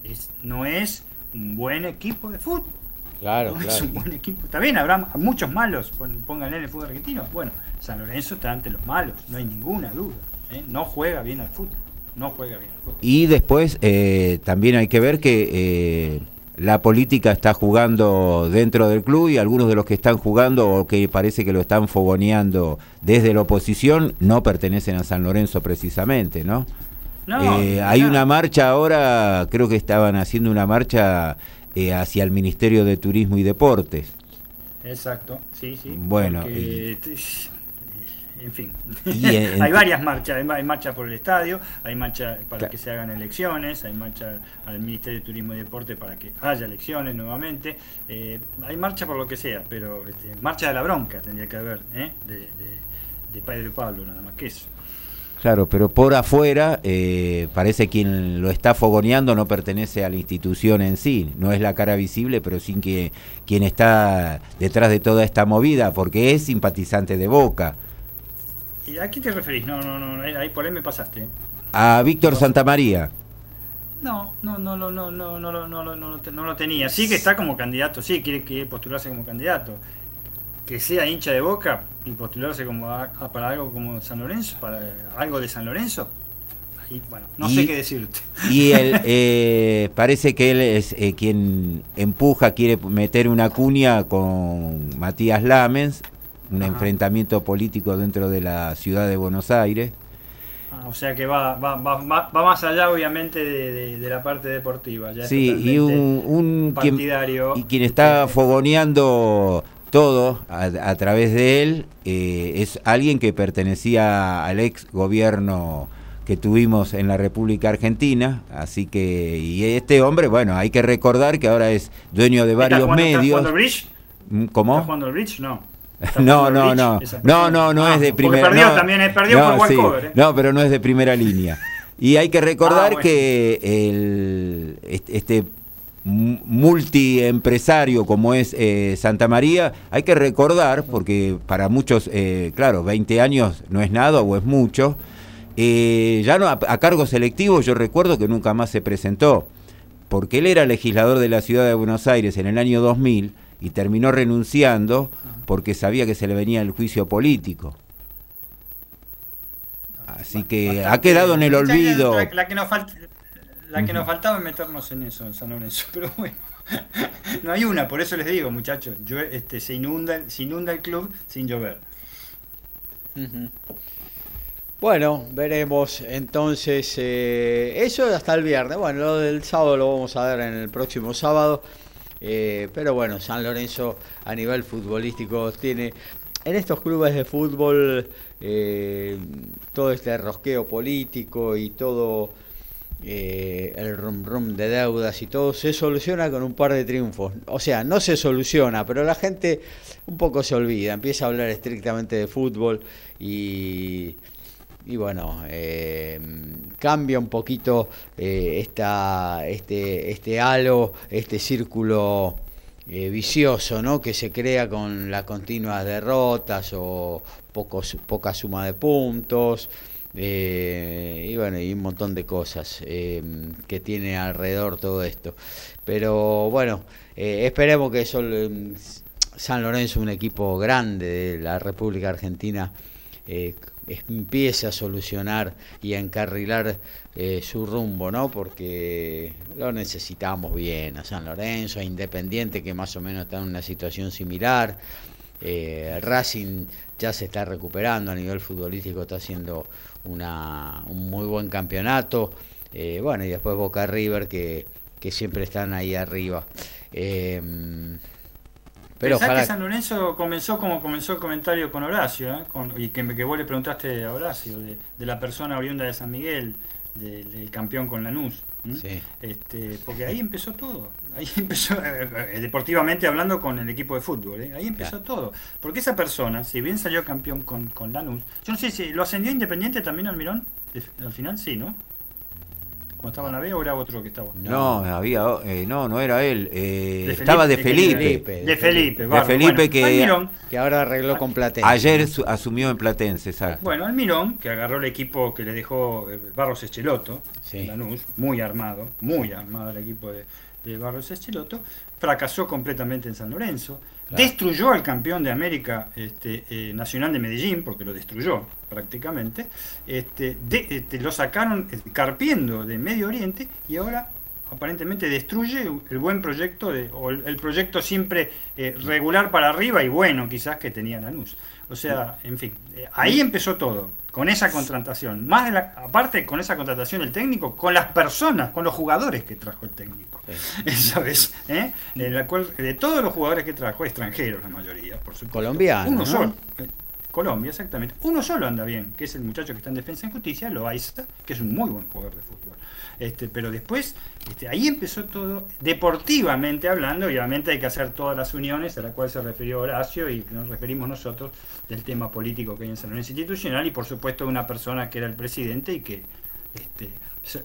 Es, no es un buen equipo de fútbol. Claro, no claro. es un buen equipo. Está bien, habrá muchos malos, pónganle en el fútbol argentino. Bueno, San Lorenzo está ante los malos, no hay ninguna duda. ¿eh? No juega bien al fútbol. No juega bien al fútbol. Y después eh, también hay que ver que la política está jugando dentro del club y algunos de los que están jugando o que parece que lo están fogoneando desde la oposición no pertenecen a San Lorenzo precisamente, ¿no? Eh, hay una marcha ahora, creo que estaban haciendo una marcha eh, hacia el Ministerio de Turismo y Deportes. Exacto, sí, sí. Bueno, en fin, *laughs* hay varias marchas, hay marcha por el estadio, hay marcha para que se hagan elecciones, hay marcha al Ministerio de Turismo y Deporte para que haya elecciones nuevamente, eh, hay marcha por lo que sea, pero este, marcha de la bronca tendría que haber, ¿eh? de, de, Pedro y Pablo, nada más que eso. Claro, pero por afuera eh, parece quien lo está fogoneando no pertenece a la institución en sí, no es la cara visible, pero sí que quien está detrás de toda esta movida, porque es simpatizante de Boca. ¿A quién te referís? No, no, no, ahí por ahí me pasaste. A Víctor Santamaría. No, no, no, no, no, no, no, no, no, no, no lo tenía. Sí que está como candidato, sí quiere que postularse como candidato. Que sea hincha de Boca y postularse como para algo como San Lorenzo, para algo de San Lorenzo. Ahí, bueno, no sé qué decirte. Y él eh, parece que él es eh, quien empuja, quiere meter una cuña con Matías Lamens un enfrentamiento político dentro de la ciudad de Buenos Aires. Ah, o sea que va, va, va, va, más allá obviamente de, la parte deportiva. Ya sí, y un, partidario. Quien, y quien está fogoneando todo a, través de él eh, es alguien que pertenecía al ex gobierno que tuvimos en la República Argentina, así que y este hombre, bueno, hay que recordar que ahora es dueño de varios medios. ¿Está jugando el bridge? ¿Mm? ¿Cómo? ¿Está jugando el bridge? No. No, no, no, no, no, no es de primera. Perdió, también es perdió por ¿eh? No, pero no es de primera línea. Y hay que recordar ah, que el, este multiempresario como es eh, Santa María, hay que recordar, porque para muchos, eh, claro, 20 años no es nada o es mucho, eh, ya no a, cargo selectivo yo recuerdo que nunca más se presentó, porque él era legislador de la ciudad de Buenos Aires en el año 2000 y terminó renunciando porque sabía que se le venía el juicio político. Así que ha quedado en el olvido. La que nos falta, la que nos faltaba es meternos en eso, en San Lorenzo. *laughs* Pero bueno, no hay una, por eso les digo, muchachos, yo, este, se, inunda, se inunda el club sin llover. Bueno, veremos entonces eh, eso hasta el viernes. Bueno, lo del sábado lo vamos a ver en el próximo sábado. Eh, pero bueno, San Lorenzo a nivel futbolístico tiene en estos clubes de fútbol eh, todo este rosqueo político y todo eh, el rum rum de deudas y todo se soluciona con un par de triunfos. O sea, no se soluciona, pero la gente un poco se olvida, empieza a hablar estrictamente de fútbol y, y bueno, eh, cambia un poquito eh, esta, este, este halo, este círculo vicioso ¿no? que se crea con las continuas derrotas o pocos, poca suma de puntos. Eh, y bueno, y un montón de cosas eh, que tiene alrededor todo esto. Pero bueno, eh, esperemos que San Lorenzo, un equipo grande de la República Argentina, empiece a solucionar y a encarrilar su rumbo, ¿no? Porque lo necesitamos bien a San Lorenzo, a Independiente, que más o menos está en una situación similar. Racing ya se está recuperando a nivel futbolístico, está haciendo una, un muy buen campeonato. Eh, bueno, y después Boca River, que, que siempre están ahí arriba. Pero ojalá... que San Lorenzo comenzó como comenzó el comentario con Horacio, ¿eh? y que, que vos le preguntaste a Horacio, de, de la persona oriunda de San Miguel, del, campeón con Lanús. Este, porque ahí empezó todo. Ahí *laughs* empezó, eh, deportivamente hablando, con el equipo de fútbol. ¿eh? Ahí empezó todo. Porque esa persona, si bien salió campeón con, con Lanús, yo no sé si lo ascendió Independiente también Almirón. Al final sí, ¿no? Cuando estaba en la B o era otro que estaba? No, había, eh, no, no era él. Eh, estaba de Felipe. De Felipe, de Felipe que, que ahora arregló con Platense. Ayer asumió en Platense, exacto. Bueno, Almirón, que agarró el equipo que le dejó eh, Barros Echeloto, Lanús, muy armado, muy armado el equipo de, de Barros Echeloto, fracasó completamente en San Lorenzo. Destruyó al campeón de América este, eh, Nacional de Medellín, porque lo destruyó prácticamente. Este, este, lo sacaron eh, carpiendo de Medio Oriente y ahora aparentemente destruye el buen proyecto, de, o el, proyecto siempre eh, regular para arriba y bueno quizás que tenía Lanús. O sea, en fin, ahí empezó todo, con esa contratación. Más de la, aparte con esa contratación del técnico, con las personas, con los jugadores que trajo el técnico. ¿Sabes? *laughs* ¿Eh? En la cual, de todos los jugadores que trajo, extranjeros la mayoría, por supuesto. Colombiano. Uno solo. Eh, Colombia, exactamente. Uno solo anda bien, que es el muchacho que está en defensa en justicia, Loaiza, que es un muy buen jugador de fútbol. Este, pero después, este, ahí empezó todo, deportivamente hablando, y obviamente hay que hacer todas las uniones a la cual se refirió Horacio y que nos referimos nosotros del tema político que hay en San Lorenzo Institucional y por supuesto de una persona que era el presidente y que este,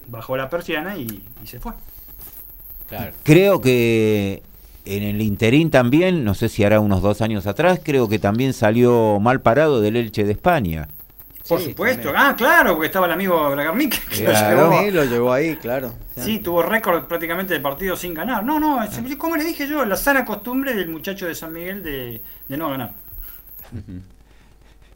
bajó la persiana y se fue. Creo que en el interín también, no sé si hará unos dos años atrás, creo que también salió mal parado del Elche de España. Por supuesto, ah, claro, porque estaba el amigo Bragarnik que lo, llevó. lo llevó ahí, claro. Sí, tuvo récord prácticamente de partido sin ganar. No, no, como le dije yo, la sana costumbre del muchacho de San Miguel de, no ganar.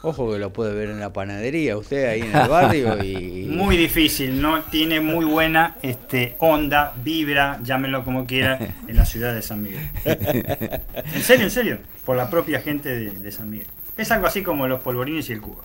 Ojo que lo puede ver en la panadería, usted ahí en el *laughs* barrio y... Muy difícil, no tiene muy buena este, onda, vibra, llámenlo como quiera, en la ciudad de San Miguel. *laughs* En serio, en serio, por la propia gente de, de San Miguel. Es algo así como los polvorines y el cubo.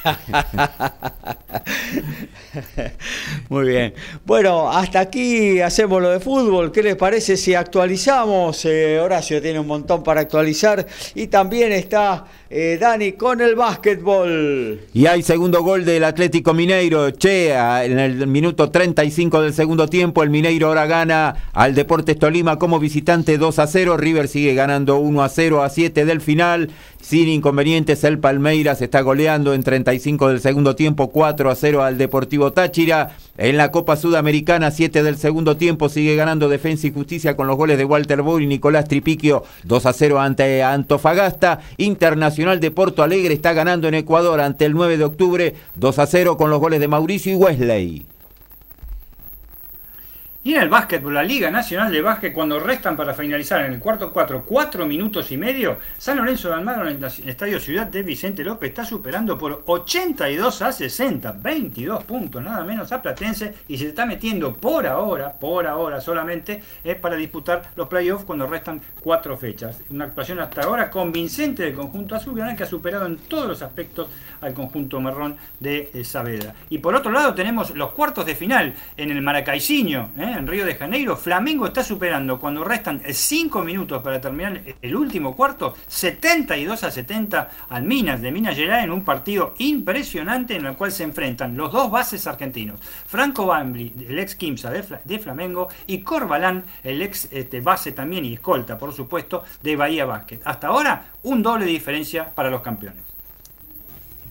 *laughs* Muy bien. Bueno, hasta aquí hacemos lo de fútbol. ¿Qué les parece si actualizamos? Eh, Horacio tiene un montón para actualizar. Y también está eh, Dani con el básquetbol. Y hay segundo gol del Atlético Mineiro. Che, en el minuto 35 del segundo tiempo, el Mineiro ahora gana al Deportes Tolima como visitante 2 a 0. River sigue ganando 1 a 0 a 7 del final. Sin inconvenientes, el Palmeiras está goleando en 35 del segundo tiempo, 4 a 0 al Deportivo Táchira. En la Copa Sudamericana, 7 del segundo tiempo, sigue ganando Defensa y Justicia con los goles de Walter Boy y Nicolás Tripiquio, 2 a 0 ante Antofagasta. Internacional de Porto Alegre está ganando en Ecuador ante el 9 de octubre, 2 a 0 con los goles de Mauricio y Wesley. Y en el básquetbol, la Liga Nacional de Básquet, cuando restan para finalizar en el cuarto cuatro, cuatro minutos y medio, San Lorenzo de Almagro en el Estadio Ciudad de Vicente López está superando por 82 a 60, 22 puntos nada menos a Platense y se está metiendo por ahora, por ahora solamente, es para disputar los playoffs cuando restan cuatro fechas. Una actuación hasta ahora convincente del conjunto azul que ha superado en todos los aspectos al conjunto marrón de eh, Saavedra. Y por otro lado tenemos los cuartos de final en el Maracaicinho, ¿eh? En Río de Janeiro. Flamengo está superando cuando restan 5 minutos para terminar el último cuarto, 72 a 70 al Minas de Minas Gerais en un partido impresionante en el cual se enfrentan los dos bases argentinos. Franco Bambli, el ex Kimsa de, Flamengo, y Corbalán, el ex este, base también y escolta, por supuesto, de Bahía Basket. Hasta ahora, un doble diferencia para los campeones.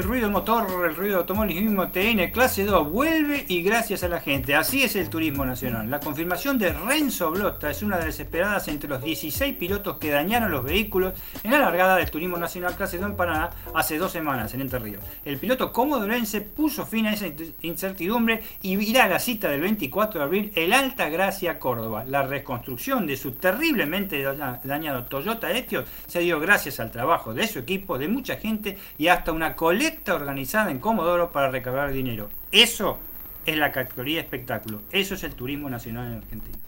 El ruido motor, el ruido de automovilismo TN clase 2 vuelve y gracias a la gente. Así es el turismo nacional. La confirmación de Renzo Blota es una de las esperadas entre los 16 pilotos que dañaron los vehículos en la largada del turismo nacional clase 2 en Paraná hace dos semanas en Entre Ríos. El piloto comodorense puso fin a esa incertidumbre y irá a la cita del 24 de abril el Alta Gracia Córdoba. La reconstrucción de su terriblemente dañado Toyota Etios se dio gracias al trabajo de su equipo, de mucha gente y hasta una organizada en Comodoro para recabar dinero. Eso es la categoría espectáculo. Eso es el turismo nacional en Argentina.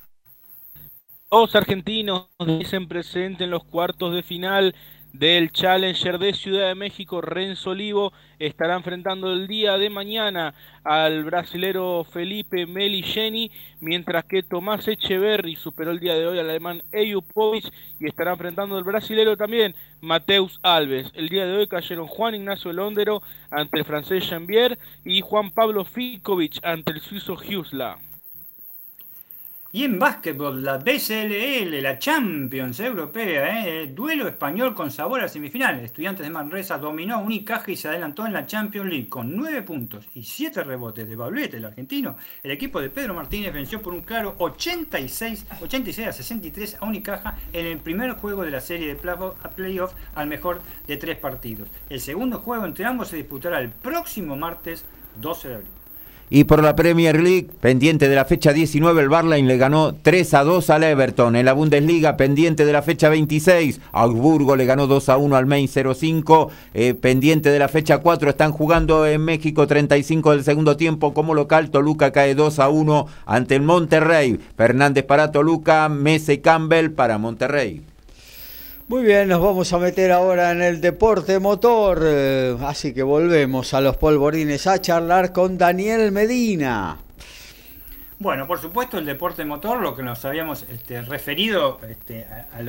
Los argentinos dicen presente en los cuartos de final del Challenger de Ciudad de México, Renzo Olivo, estará enfrentando el día de mañana al brasilero Felipe Meligeni, mientras que Tomás Echeverri superó el día de hoy al alemán Eyupovic y estará enfrentando al brasilero también Mateus Alves. El día de hoy cayeron Juan Ignacio Londero ante el francés Jambier y Juan Pablo Fikovic ante el suizo Husla. Y en básquetbol, la BCLL, la Champions Europea, ¿eh? duelo español con sabor a semifinales. Estudiantes de Manresa dominó a Unicaja y se adelantó en la Champions League con 9 puntos y 7 rebotes de Bablete, el argentino. El equipo de Pedro Martínez venció por un claro 86, 86 a 63 a Unicaja en el primer juego de la serie de playoff al mejor de tres partidos. El segundo juego entre ambos se disputará el próximo martes 12 de abril. Y por la Premier League, pendiente de la fecha 19, el Barline le ganó 3 a 2 al Everton. En la Bundesliga, pendiente de la fecha 26, Augsburgo le ganó 2 a 1 al Main 05. Eh, pendiente de la fecha 4, están jugando en México 35 del segundo tiempo como local. Toluca cae 2 a 1 ante el Monterrey. Fernández para Toluca, Mese Campbell para Monterrey. Muy bien, nos vamos a meter ahora en el deporte motor, eh, así que volvemos a los polvorines a charlar con Daniel Medina. Bueno, por supuesto el deporte motor, lo que nos habíamos este, referido este, a,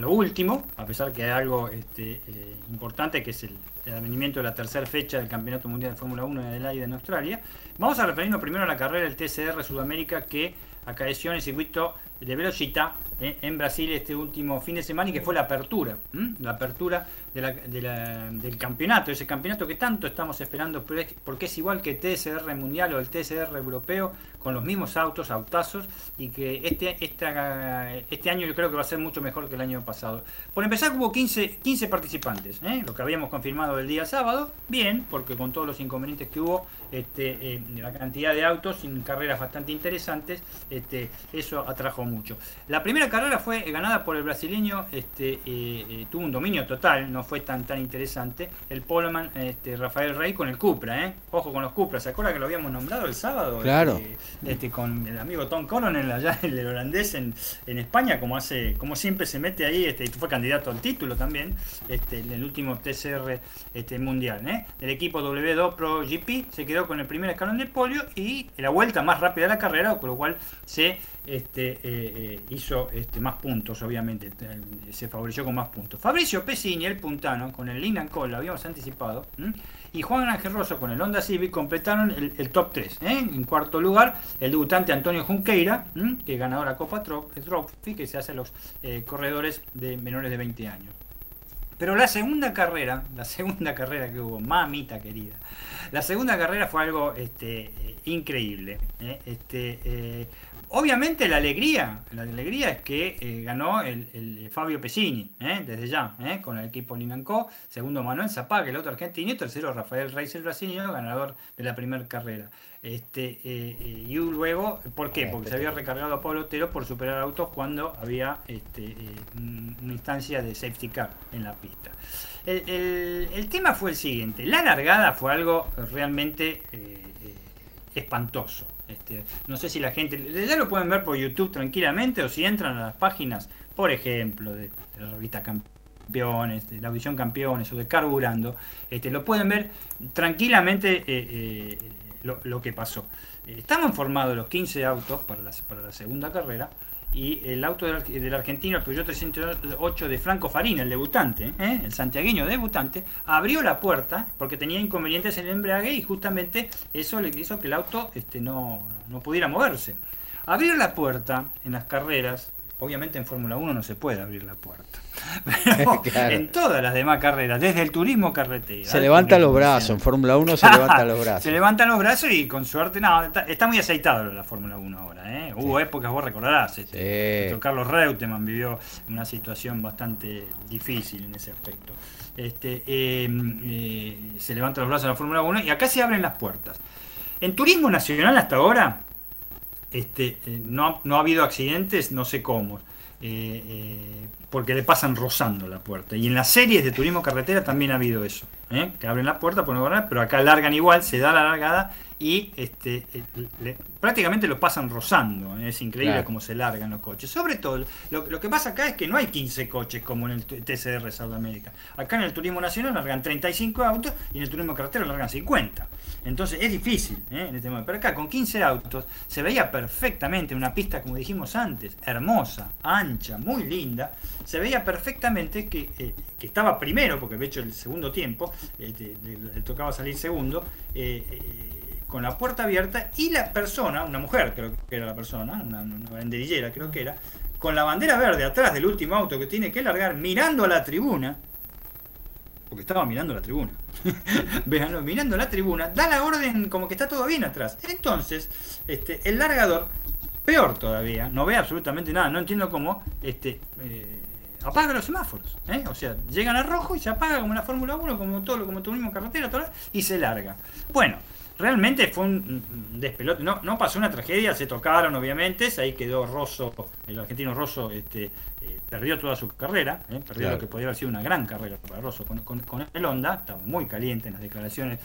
lo, último, a pesar que hay algo este, eh, importante que es el, el advenimiento de la tercera fecha del Campeonato Mundial de Fórmula 1 de Adelaide en Australia. Vamos a referirnos primero a la carrera del TCR Sudamérica que acaeció en el circuito de Velocita eh, en Brasil este último fin de semana y que fue la apertura, la apertura del campeonato, ese campeonato que tanto estamos esperando porque es igual que TSR mundial o el TSR europeo con los mismos autos, autazos y que este, este año yo creo que va a ser mucho mejor que el año pasado. Por empezar hubo 15, 15 participantes, ¿eh? lo que habíamos confirmado el día sábado, bien, porque con todos los inconvenientes que hubo, este, eh, la cantidad de autos sin carreras bastante interesantes, este, eso atrajo mucho. La primera carrera fue ganada por el brasileño, este, tuvo un dominio total, no fue tan tan interesante. El Poleman este, Rafael Rey con el Cupra, ¿eh? Ojo con los Cupra, ¿se acuerda que lo habíamos nombrado el sábado? Claro. Este, este con el amigo Tom Coronel allá, *laughs* el holandés en, en, España, como hace, como siempre se mete ahí, este, fue candidato al título también, este, en el último TCR este, mundial, ¿eh? El equipo W2 Pro GP se quedó con el primer escalón de polio y la vuelta más rápida de la carrera, con lo cual se este, eh, eh, hizo este, más puntos, obviamente, eh, se favoreció con más puntos. Fabricio Pesini, el puntano, con el Linan Cole, lo habíamos anticipado, y Juan Ángel Rosso con el Honda Civic completaron el, top 3. En cuarto lugar, el debutante Antonio Junqueira, que ganó la Copa Trophy, que se hace a los corredores de menores de 20 años. Pero la segunda carrera, *laughs* la segunda carrera que hubo, mamita querida, la segunda carrera fue algo este, increíble. Obviamente la alegría, la alegría es que eh, ganó el, Fabio Pesini, ¿eh? desde ya, ¿eh? con el equipo Linancó, segundo Manuel Zapag, el otro argentino, y tercero Rafael Reis, el brasileño, ganador de la primera carrera. Este, y luego, ¿por qué? Porque se había recargado a Pablo Otero por superar autos cuando había este, una instancia de safety car en la pista. El, el, tema fue el siguiente, la largada fue algo realmente espantoso. Este, no sé si la gente, ya lo pueden ver por YouTube tranquilamente o si entran a las páginas, por ejemplo, de, la revista Campeones, de la audición Campeones o de Carburando, este, lo pueden ver tranquilamente eh, eh, lo, que pasó. Estamos formados los 15 autos para para la segunda carrera y el auto del, argentino, el Toyota 308 de Franco Farina, el debutante, ¿eh? el santiagueño debutante, abrió la puerta porque tenía inconvenientes en el embrague y justamente eso le hizo que el auto este, no, no pudiera moverse. Abrir la puerta en las carreras, obviamente en Fórmula 1 no se puede abrir la puerta. *laughs* *laughs* Pero en todas las demás carreras, desde el turismo carretera. Se levanta los brazos, en Fórmula 1 *laughs* se levanta los brazos. Se levantan los brazos y con suerte, no, está, muy aceitado la Fórmula 1 ahora. ¿eh? Hubo épocas, vos recordarás, este, Carlos Reutemann vivió una situación bastante difícil en ese aspecto. Este, em, eh, se levantan los brazos en la Fórmula 1 y acá se abren las puertas. En turismo nacional hasta ahora este, eh, no, no ha habido accidentes, no sé cómo. Eh, eh, porque le pasan rozando la puerta. Y en las series de turismo carretera también ha habido eso, que abren la puerta, pero acá largan igual, se da la largada y este, prácticamente lo pasan rozando. Es increíble cómo se largan los coches. Sobre todo, lo, que pasa acá es que no hay 15 coches como en el TCR Sudamérica. Acá en el turismo nacional largan 35 autos y en el turismo carretera largan 50. Entonces es difícil en este momento. Pero acá con 15 autos se veía perfectamente una pista, como dijimos antes, hermosa, ancha, muy linda. Se veía perfectamente que, eh, estaba primero, porque había hecho el segundo tiempo, eh, le, tocaba salir segundo. Eh, con la puerta abierta y la persona, una mujer creo que era la persona, una, banderillera creo que era, con la bandera verde atrás del último auto que tiene que largar mirando a la tribuna, porque estaba mirando la tribuna, *laughs* Veanlo, mirando la tribuna, da la orden como que está todo bien atrás. Entonces, este, el largador, peor todavía, no ve absolutamente nada, no entiendo cómo, este, eh, apaga los semáforos. ¿eh? O sea, llegan a rojo y se apaga como la Fórmula 1, como todo lo como tuvimos carretera, todo, y se larga. Bueno, realmente fue un despelote. No, no pasó una tragedia, se tocaron obviamente, ahí quedó Rosso, el argentino Rosso este, eh, perdió toda su carrera, eh, perdió lo que podría haber sido una gran carrera para Rosso con, con, el Honda, estaba muy caliente en las declaraciones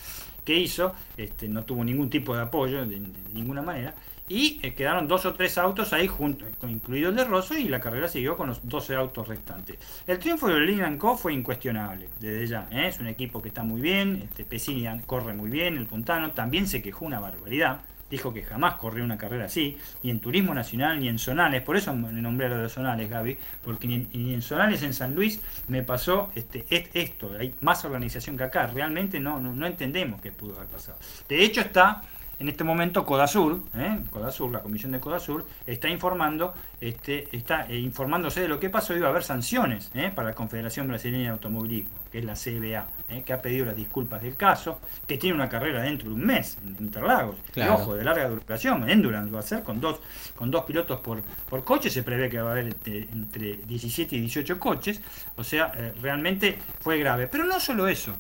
que hizo, este, no tuvo ningún tipo de apoyo de ninguna manera y eh, quedaron dos o tres autos ahí juntos, incluido el de Rosso, y la carrera siguió con los 12 autos restantes. El triunfo de Lin Co fue incuestionable, desde ya. ¿eh? Es un equipo que está muy bien, este, Pesini corre muy bien, el Puntano también se quejó una barbaridad. Dijo que jamás corrió una carrera así, ni en Turismo Nacional, ni en Zonales. Por eso me nombré a lo de Zonales, Gaby, porque ni en, Zonales en San Luis me pasó este, esto. Hay más organización que acá. Realmente no, no, no entendemos qué pudo haber pasado. De hecho, está en este momento Codasur, ¿eh? Codasur, la comisión de Codasur, está informando, este, está eh, informándose de lo que pasó y va a haber sanciones ¿eh? para la Confederación Brasileña de Automovilismo, que es la CBA, que ha pedido las disculpas del caso, que tiene una carrera dentro de un mes en Interlagos, ojo, de larga duración, Endurance va a ser con dos, con dos pilotos por, por coche, se prevé que va a haber entre, entre 17 y 18 coches, o sea, realmente fue grave. Pero no solo eso,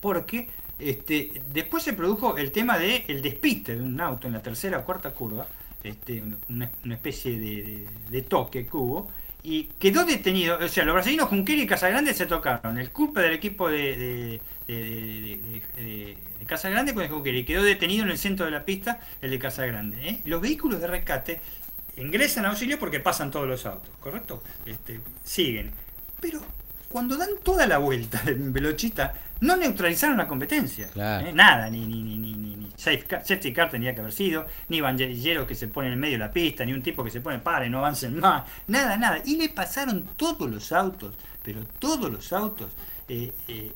porque este, después se produjo el tema del el despiste de un auto en la tercera o cuarta curva, este, una, especie de, toque que hubo, y quedó detenido, o sea, los brasileños Junqueira y Casagrande se tocaron, el culpa del equipo de, de, Casagrande con el Junqueira, y quedó detenido en el centro de la pista el de Casagrande. ¿eh? Los vehículos de rescate ingresan a auxilio porque pasan todos los autos, ¿correcto? Este, siguen. Pero cuando dan toda la vuelta *laughs* en Velochita, no neutralizaron la competencia. ¿eh? Nada, ni, ni, ni, ni, ni safety car tenía que haber sido, ni banderilleros que se ponen en medio de la pista, ni un tipo que se pone para y no avancen más. Nada, nada. Y le pasaron todos los autos, pero todos los autos, eh, eh,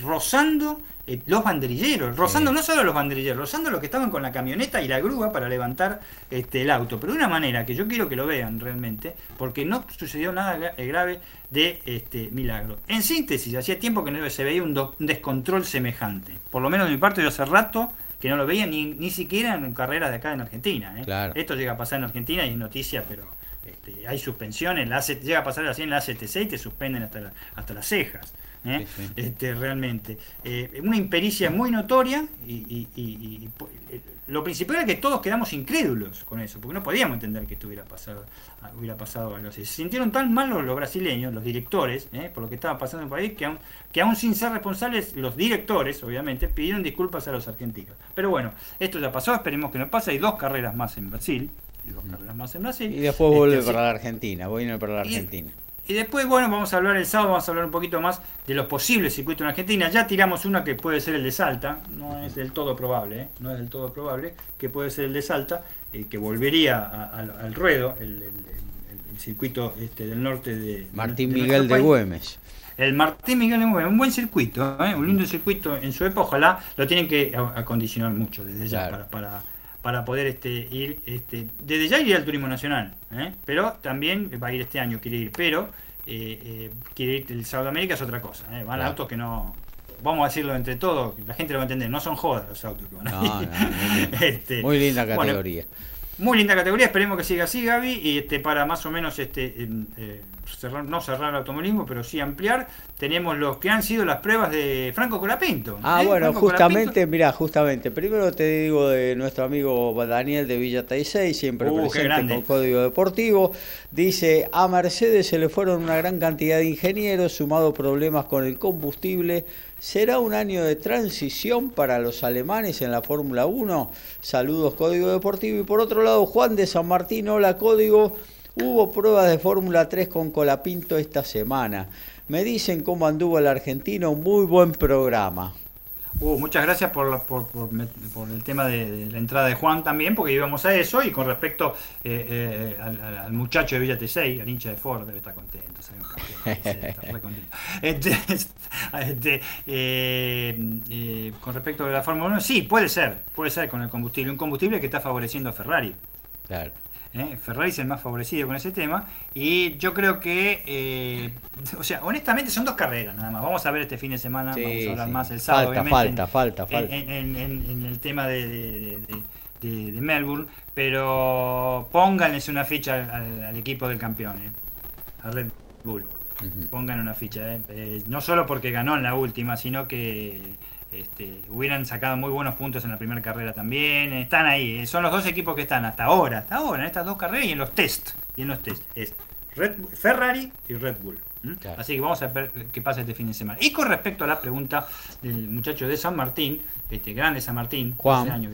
rozando eh, los banderilleros, rozando no solo los banderilleros, rozando los que estaban con la camioneta y la grúa para levantar este, el auto, pero de una manera que yo quiero que lo vean realmente, porque no sucedió nada eh, grave de este milagro. En síntesis, hacía tiempo que no se veía un, descontrol semejante, por lo menos de mi parte yo hace rato que no lo veía ni, ni siquiera en carreras de acá en Argentina. ¿eh? Esto llega a pasar en Argentina y es noticia, pero este, hay suspensiones, la llega a pasar así en la ACTC y te suspenden hasta, hasta las cejas. ¿Eh? Este, realmente. Eh, una impericia muy notoria y, eh, lo principal es que todos quedamos incrédulos con eso, porque no podíamos entender que esto hubiera pasado, hubiera pasado algo así. Se sintieron tan mal los, brasileños, los directores, por lo que estaba pasando en el país, que aún, que aún sin ser responsables, los directores, obviamente, pidieron disculpas a los argentinos. Pero bueno, esto ya pasó, esperemos que no pase. Hay dos carreras más en Brasil. Y dos carreras más en Brasil. Y después vuelve este, para la Argentina, voy para la Argentina. Y después, bueno, vamos a hablar el sábado, vamos a hablar un poquito más de los posibles circuitos en Argentina. Ya tiramos una que puede ser el de Salta, no es del todo probable, ¿eh? no es del todo probable, que puede ser el de Salta, eh, que volvería al ruedo, el, circuito este, del norte de... Martín Miguel de Güemes. El Martín Miguel de Güemes, un buen circuito, ¿eh? un lindo circuito en su época, ojalá lo tienen que acondicionar mucho desde ya para para poder este, ir, este, desde ya iría al turismo nacional, ¿eh? pero también va a ir este año, quiere ir, pero eh, eh, quiere ir el Sábado América es otra cosa, van autos que no, vamos a decirlo entre todos, la gente lo va a entender, no son jodas los autos que van a ir. *laughs* Este, muy linda categoría. Muy linda categoría, esperemos que siga así Gaby, y este, para más o menos este, no cerrar el automovilismo, pero sí ampliar, tenemos los que han sido las pruebas de Franco Colapinto. Ah, ¿eh? bueno, justamente, mira, justamente, primero te digo de nuestro amigo Daniel de Villa Taisei, siempre uh, presente con Código Deportivo, dice, a Mercedes se le fueron una gran cantidad de ingenieros, sumado problemas con el combustible, ¿Será un año de transición para los alemanes en la Fórmula 1? Saludos Código Deportivo. Y por otro lado, Juan de San Martín, hola Código. Hubo pruebas de Fórmula 3 con Colapinto esta semana. Me dicen cómo anduvo el argentino, muy buen programa. Uh, muchas gracias por, por, el tema de, la entrada de Juan también, porque íbamos a eso. Y con respecto eh, eh, al, muchacho de Villa T6, al hincha de Ford, debe estar contento. Este, este, eh, con respecto a la Fórmula 1, sí, puede ser, puede ser con el combustible. Un combustible que está favoreciendo a Ferrari. Claro. ¿Eh? Ferrari es el más favorecido con ese tema. Y yo creo que, eh, *laughs* o sea, honestamente son dos carreras nada más. Vamos a ver este fin de semana, vamos a hablar más el sábado. Falta, falta, falta, falta. En, el tema de, Melbourne, pero pónganles una ficha al, equipo del campeón, ¿eh? a Red Bull. Pongan una ficha, ¿eh? no solo porque ganó en la última, sino que este, hubieran sacado muy buenos puntos en la primera carrera también. Están ahí. Eh, son los dos equipos que están hasta ahora, hasta ahora, en estas dos carreras y en los test. Y en los test. Es Ferrari y Red Bull. Así que vamos a ver qué pasa este fin de semana. Y con respecto a la pregunta del muchacho de San Martín, este grande San Martín, Juan, años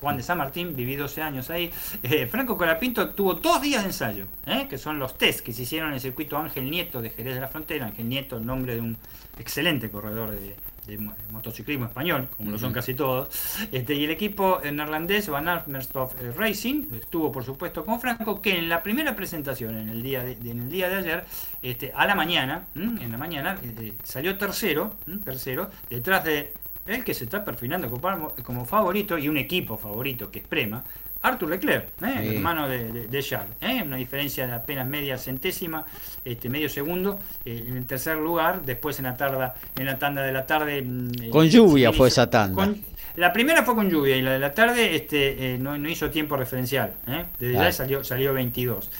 Juan de San Martín, viví 12 años ahí. Eh, Franco Colapinto tuvo dos días de ensayo, ¿eh? que son los test que se hicieron en el circuito Ángel Nieto de Jerez de la Frontera. Ángel Nieto, el nombre de un excelente corredor de, de motociclismo español, como lo son casi todos. Este, y el equipo neerlandés Van Amersfoort eh, Racing estuvo, por supuesto, con Franco, que en la primera presentación, en el día de, en el día de ayer, este, a la mañana, en la mañana, eh, salió tercero, tercero, detrás de él que se está perfilando como favorito y un equipo favorito que es Prema, Arthur Leclerc, ¿eh? hermano de, de, Charles, ¿eh? una diferencia de apenas media centésima, este, medio segundo, eh, en el tercer lugar, después en la tarda, en la tanda de la tarde. Mm, con lluvia fue esa tanda. la primera fue con lluvia y la de la tarde este, no, hizo tiempo referencial, desde ya salió, salió 22.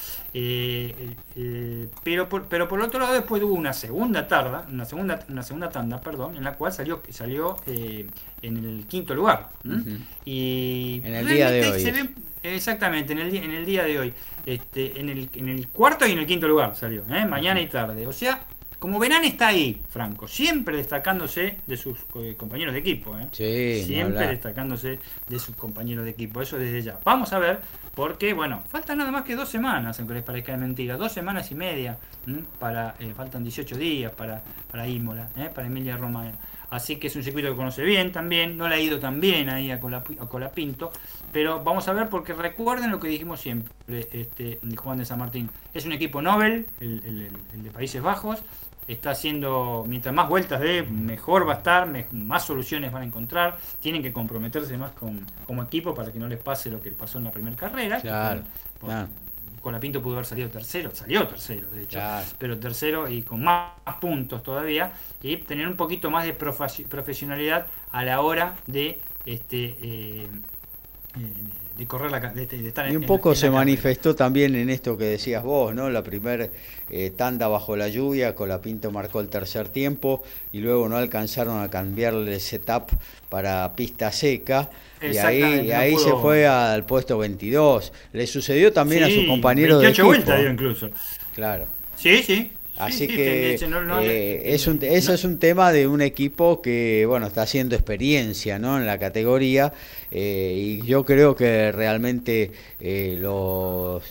Pero, por, pero por otro lado después hubo una segunda tarda, una segunda, una segunda tanda, perdón, en la cual salió, salió en el quinto lugar. Y en el día de hoy. Exactamente, en el, en el día de hoy. Este, en, el, en el cuarto y en el quinto lugar salió, ¿eh? mañana y tarde. O sea, como verán está ahí, Franco, siempre destacándose de sus eh, compañeros de equipo. ¿eh? siempre destacándose de sus compañeros de equipo, eso desde ya. Vamos a ver, porque, bueno, faltan nada más que dos semanas, aunque les parezca mentira, dos semanas y media, para eh, faltan 18 días para, para Imola, para Emilia Romagna. Así que es un circuito que conoce bien también, no le ha ido tan bien ahí a, Colapinto, pero vamos a ver porque recuerden lo que dijimos siempre, este, Juan de San Martín, es un equipo Nobel, el de Países Bajos, está haciendo, mientras más vueltas de, mejor va a estar, más soluciones van a encontrar, tienen que comprometerse más con, como equipo para que no les pase lo que pasó en la primera carrera. Claro, Pinto pudo haber salido tercero, salió tercero de hecho, pero tercero y con más, puntos todavía, y tener un poquito más de profesionalidad a la hora de este eh, eh, de correr la de, estar Y un poco se manifestó también en esto que decías vos, ¿no? La primer eh, tanda bajo la lluvia, Colapinto marcó el tercer tiempo y luego no alcanzaron a cambiarle el setup para pista seca. Y ahí, ahí se fue al puesto 22. Le sucedió también a su compañero de equipo. vueltas incluso. Claro. Sí, sí. Así que eh, es un, eso es un tema de un equipo que bueno está haciendo experiencia ¿no? en la categoría eh, y yo creo que realmente eh, los,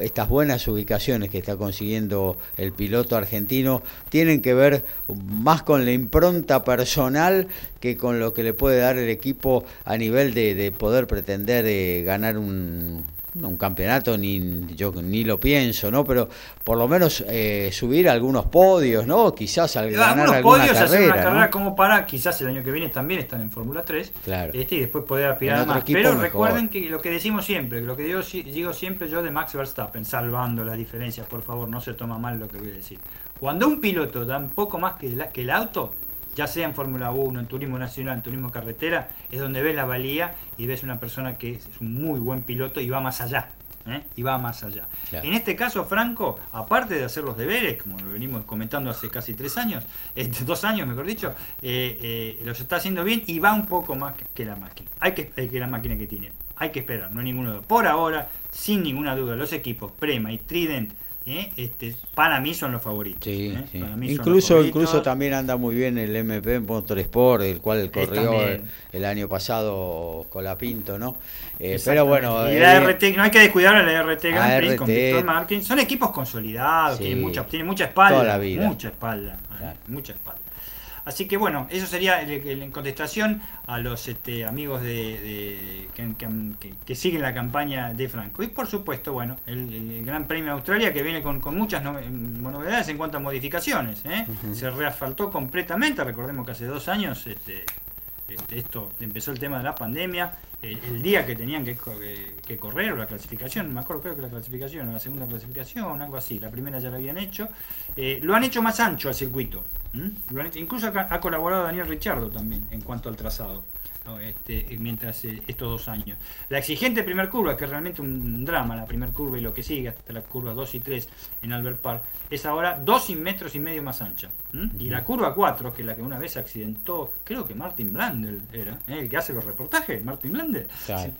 estas buenas ubicaciones que está consiguiendo el piloto argentino tienen que ver más con la impronta personal que con lo que le puede dar el equipo a nivel de, de poder pretender ganar un un campeonato ni yo ni lo pienso, ¿no? Pero por lo menos eh, subir algunos podios, ¿no? Quizás al ganar alguna podios, carrera, hacer una carrera como para, quizás el año que viene también están en Fórmula 3, claro. este, y después poder aspirar más. Pero recuerden que lo que decimos siempre, lo que digo, digo siempre yo de Max Verstappen, salvando las diferencias, por favor, no se toma mal lo que voy a decir. Cuando un piloto da un poco más que, que el auto, ya sea en Fórmula 1, en turismo nacional, en turismo carretera, es donde ves la valía y ves una persona que es un muy buen piloto y va más allá. ¿eh? Y va más allá. En este caso, Franco, aparte de hacer los deberes, como lo venimos comentando hace casi tres años, este, dos años mejor dicho, eh, eh, los está haciendo bien y va un poco más que la máquina. Hay que, que la máquina que tiene. Hay que esperar, no hay ninguno. Por ahora, sin ninguna duda, los equipos Prema y Trident ¿eh? este, para mí son los favoritos. ¿eh? incluso, incluso también anda muy bien el MP Motorsport, el cual corrió el, año pasado Colapinto, ¿no? Eh, pero bueno. Y la RT, no hay que descuidar a la RT Grand Prix con Víctor Marquez. Son equipos consolidados, tienen, mucha, tienen mucha espalda. Mucha espalda. Mucha espalda. Así que bueno, eso sería en contestación a los este, amigos de, que, siguen la campaña de Franco. Y por supuesto, bueno, el, Gran Premio de Australia que viene con, muchas novedades en cuanto a modificaciones. ¿eh? Se reasfaltó completamente, recordemos que hace dos años este, este, esto empezó el tema de la pandemia, el, día que tenían que, correr, o la clasificación, me acuerdo, creo que la clasificación, la segunda clasificación, algo así, la primera ya la habían hecho, eh, lo han hecho más ancho al circuito, incluso ha, colaborado Daniel Richardo también en cuanto al trazado. Este, mientras eh, estos dos años. La exigente primer curva, que es realmente un drama, la primer curva y lo que sigue hasta la curva 2 y 3 en Albert Park, es ahora 2 metros y medio más ancha. Y la curva 4, que es la que una vez accidentó, creo que Martin Blandel era, ¿eh? el que hace los reportajes, Martin Blandel.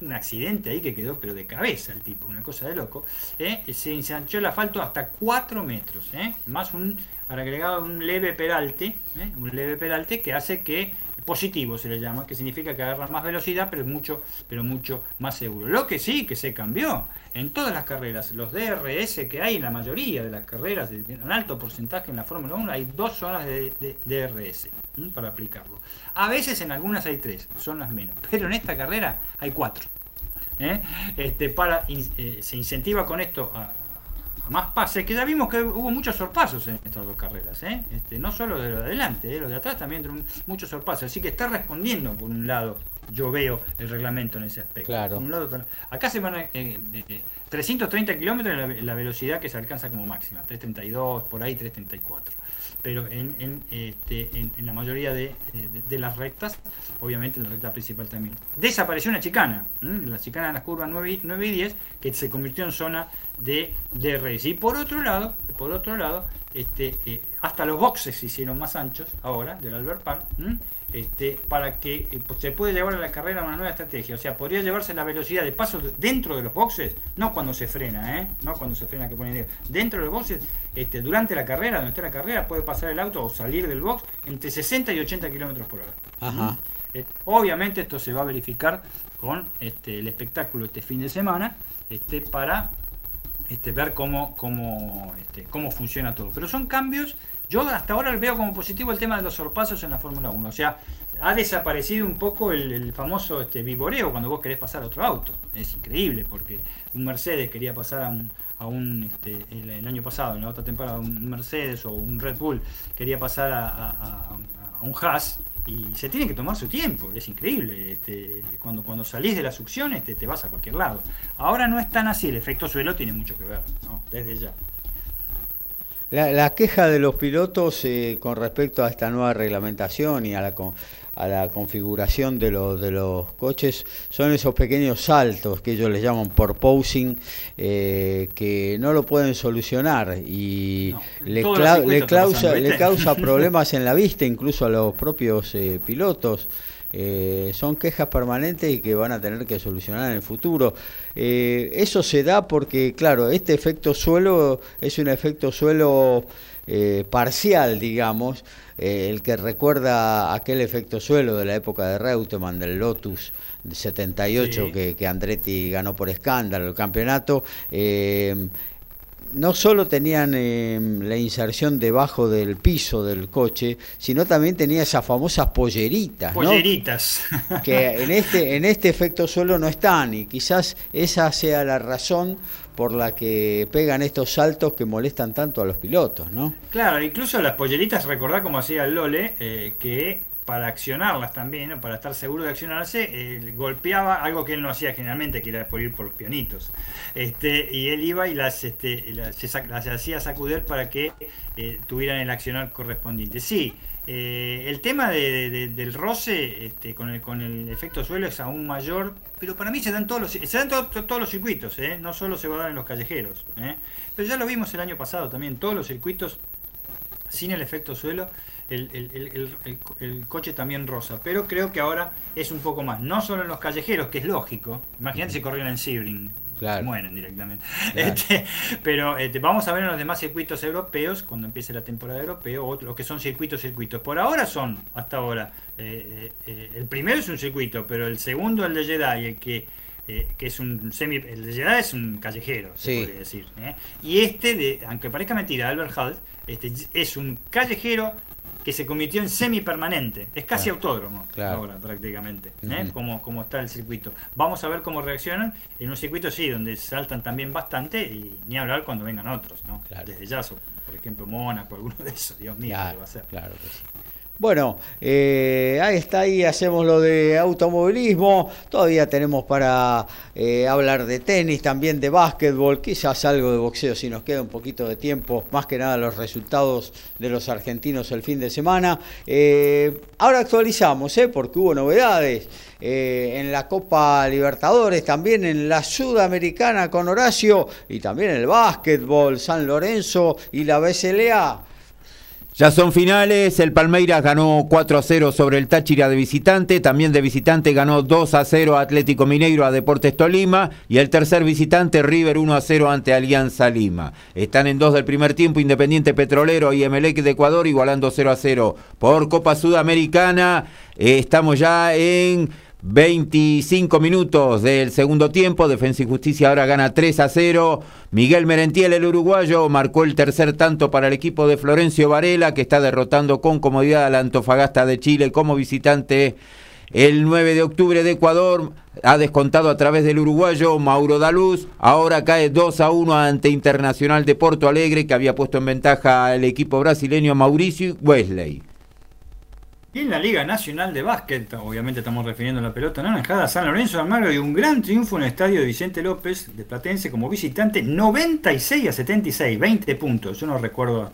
Un accidente ahí que quedó pero de cabeza el tipo, una cosa de loco. ¿eh? Se ensanchó el asfalto hasta 4 metros, más un agregado un leve peralte, un leve peralte que hace que positivo se le llama, que significa que agarra más velocidad, pero mucho, pero mucho más seguro. Lo que sí que se cambió en todas las carreras, los DRS que hay en la mayoría de las carreras, un alto porcentaje en la Fórmula 1, hay dos zonas de, DRS para aplicarlo. A veces en algunas hay tres, son las menos, pero en esta carrera hay cuatro. ¿eh? Este, para, eh, se incentiva con esto a, más pases, que ya vimos que hubo muchos sorpasos en estas dos carreras, ¿eh? este, no solo de lo de adelante, ¿eh? lo de atrás también muchos sorpasos, así que está respondiendo por un lado, yo veo el reglamento en ese aspecto. Claro. acá se van a, 330 eh, kilómetros la, la velocidad que se alcanza como máxima, 332, por ahí 334 pero en, en, este, en, la mayoría de, las rectas, obviamente en la recta principal también. Desapareció una chicana, la chicana de las curvas 9 y, 10, que se convirtió en zona de DRS. Y por otro lado, por otro lado este, eh, hasta los boxes se hicieron más anchos ahora, del Albert Park, este, para que eh, pues, se pueda llevar a la carrera una nueva estrategia. O sea, podría llevarse la velocidad de paso dentro de los boxes, no cuando se frena, ¿eh? no cuando se frena que pone dentro de los boxes, este, durante la carrera, donde está la carrera, puede pasar el auto o salir del box entre 60 y 80 kilómetros por hora. Eh, obviamente esto se va a verificar con este, el espectáculo este fin de semana este, para este, ver cómo, cómo, este, cómo funciona todo. Pero son cambios yo hasta ahora veo como positivo el tema de los sorpasos en la Fórmula 1. O sea, ha desaparecido un poco el, famoso este, vivoreo cuando vos querés pasar a otro auto. Es increíble porque un Mercedes quería pasar a un, a un este, el, año pasado, en la otra temporada, un Mercedes o un Red Bull quería pasar a, un Haas y se tiene que tomar su tiempo, es increíble. Este, cuando, cuando salís de la succión este, te vas a cualquier lado. Ahora no es tan así, el efecto suelo tiene mucho que ver, ¿no? desde ya. La, queja de los pilotos eh, con respecto a esta nueva reglamentación y a la, a la configuración de, los de los coches son esos pequeños saltos que ellos les llaman por posing, eh, que no lo pueden solucionar y le, le, causa, le causa *laughs* problemas en la vista incluso a los propios eh, pilotos. Eh, son quejas permanentes y que van a tener que solucionar en el futuro. Eh, eso se da porque, claro, este efecto suelo es un efecto suelo eh, parcial, digamos, el que recuerda aquel efecto suelo de la época de Reutemann, del Lotus. 78 que, que, Andretti ganó por escándalo el campeonato no solo tenían em, la inserción debajo del piso del coche, sino también tenía esas famosas polleritas. Polleritas. Que en este, en este efecto suelo no están y quizás esa sea la razón por la que pegan estos saltos que molestan tanto a los pilotos, ¿no? Claro, incluso las polleritas, recordá como hacía el Lole, eh, que para accionarlas también, para estar seguro de accionarse, golpeaba algo que él no hacía generalmente, que era por ir por los pianitos. Este, y él iba y las, este, las, hacía sacudir para que eh, tuvieran el accionar correspondiente. Sí, eh, el tema del roce este, con, el, con el efecto suelo es aún mayor, pero para mí se dan todos los, se dan todos los circuitos, ¿eh? no solo se va a dar en los callejeros. Pero ya lo vimos el año pasado también, todos los circuitos sin el efecto suelo el, coche también rosa. Pero creo que ahora es un poco más. No solo en los callejeros, que es lógico. Imagínate si corrieran en Sebring. Mueren directamente. *laughs* Este, pero este, vamos a ver en los demás circuitos europeos, cuando empiece la temporada europea, otros que son circuitos, circuitos. Por ahora son, hasta ahora, eh, eh, eh, el primero es un circuito, pero el segundo, el de Jedi, el que que es un semi. El de Jedi es un callejero, se podría decir. Y este, de, aunque parezca mentira, Albert Hall, este, es un callejero que se convirtió en semipermanente. Es casi autódromo ahora prácticamente, ¿eh? como, como está el circuito. Vamos a ver cómo reaccionan en un circuito, sí, donde saltan también bastante y ni hablar cuando vengan otros, ¿no? Desde ya, por ejemplo, Mónaco, alguno de esos, Dios mío, ¿qué va a ser? Claro que sí. Bueno, eh, ahí está, ahí hacemos lo de automovilismo. Todavía tenemos para eh, hablar de tenis, también de básquetbol, quizás algo de boxeo si nos queda un poquito de tiempo. Más que nada los resultados de los argentinos el fin de semana. Eh, ahora actualizamos, porque hubo novedades en la Copa Libertadores, también en la Sudamericana con Horacio y también en el básquetbol, San Lorenzo y la BCLA. Ya son finales, el Palmeiras ganó 4 a 0 sobre el Táchira de visitante, también de visitante ganó 2 a 0 Atlético Mineiro a Deportes Tolima y el tercer visitante River 1 a 0 ante Alianza Lima. Están en dos del primer tiempo Independiente Petrolero y Emelec de Ecuador igualando 0 a 0 por Copa Sudamericana. Eh, estamos ya en 25 minutos del segundo tiempo, Defensa y Justicia ahora gana 3 a 0. Miguel Merentiel, el uruguayo, marcó el tercer tanto para el equipo de Florencio Varela, que está derrotando con comodidad a la Antofagasta de Chile como visitante. El 9 de octubre de Ecuador ha descontado a través del uruguayo Mauro Daluz. Ahora cae 2 a 1 ante Internacional de Porto Alegre, que había puesto en ventaja al equipo brasileño Mauricio Wesley. Y en la Liga Nacional de Básquet, obviamente estamos refiriendo a la pelota naranjada, San Lorenzo de Almagro y un gran triunfo en el estadio de Vicente López de Platense como visitante, 96 a 76, 20 puntos. Yo no recuerdo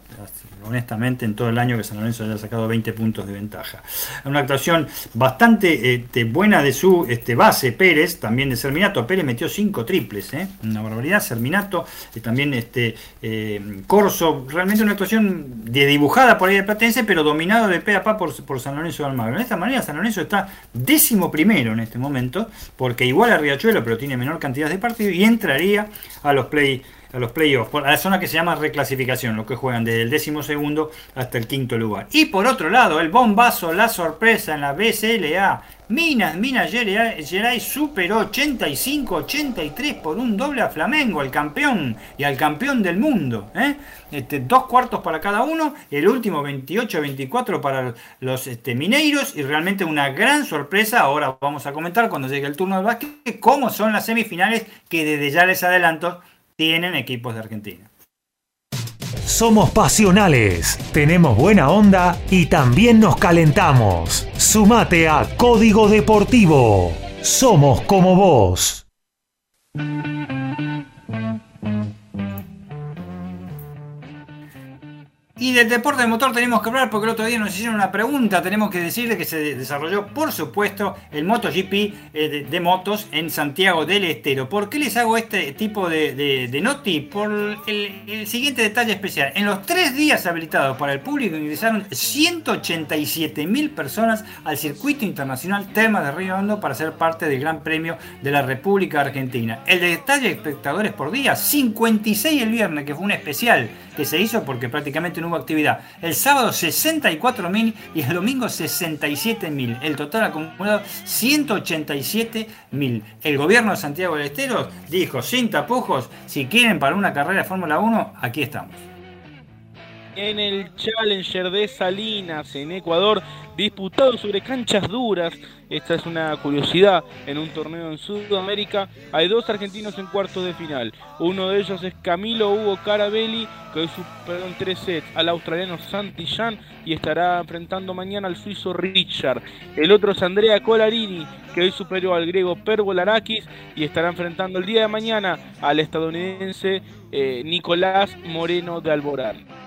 honestamente en todo el año que San Lorenzo haya sacado 20 puntos de ventaja. Una actuación bastante este, buena de su este, base Pérez, también de Serminato. Pérez metió 5 triples, ¿eh? una barbaridad. Serminato, y también este, eh, Corso, realmente una actuación de dibujada por ahí de Platense, pero dominado de pe a pa por, por San Lorenzo de Almagro. De esta manera San Lorenzo está décimo primero en este momento, porque igual a Riachuelo, pero tiene menor cantidad de partidos y entraría a los play a los playoffs, a la zona que se llama reclasificación, lo que juegan desde el décimo segundo hasta el quinto lugar. Y por otro lado, el bombazo, la sorpresa en la BCLA. Minas, Minas Gerais superó 85-83 por un doble a Flamengo, al campeón y al campeón del mundo. ¿eh? Este, dos cuartos para cada uno, el último 28-24 para los este, mineiros y realmente una gran sorpresa. Ahora vamos a comentar cuando llegue el turno del básquet cómo son las semifinales que desde ya les adelanto tienen equipos de Argentina. Somos pasionales, tenemos buena onda y también nos calentamos. Sumate a Código Deportivo. Somos como vos. Y del deporte de motor tenemos que hablar porque el otro día nos hicieron una pregunta. Tenemos que decirle que se desarrolló, por supuesto, el MotoGP eh, de, motos en Santiago del Estero. ¿Por qué les hago este tipo de, noti? Por el, siguiente detalle especial. En los tres días habilitados para el público ingresaron 187 mil personas al circuito internacional Termas de Río Hondo para ser parte del Gran Premio de la República Argentina. El detalle de espectadores por día, 56 el viernes, que fue un especial que se hizo porque prácticamente no hubo actividad. El sábado 64.000 y el domingo 67.000. El total acumulado 187.000. El gobierno de Santiago del Estero dijo sin tapujos, si quieren para una carrera de Fórmula 1, aquí estamos. En el Challenger de Salinas, en Ecuador, disputado sobre canchas duras. Esta es una curiosidad en un torneo en Sudamérica. Hay dos argentinos en cuartos de final. Uno de ellos es Camilo Hugo Carabelli, que hoy superó en tres sets al australiano Santillán y estará enfrentando mañana al suizo Richard. El otro es Andrea Colarini, que hoy superó al griego Pervolarakis y estará enfrentando el día de mañana al estadounidense eh, Nicolás Moreno de Alborán.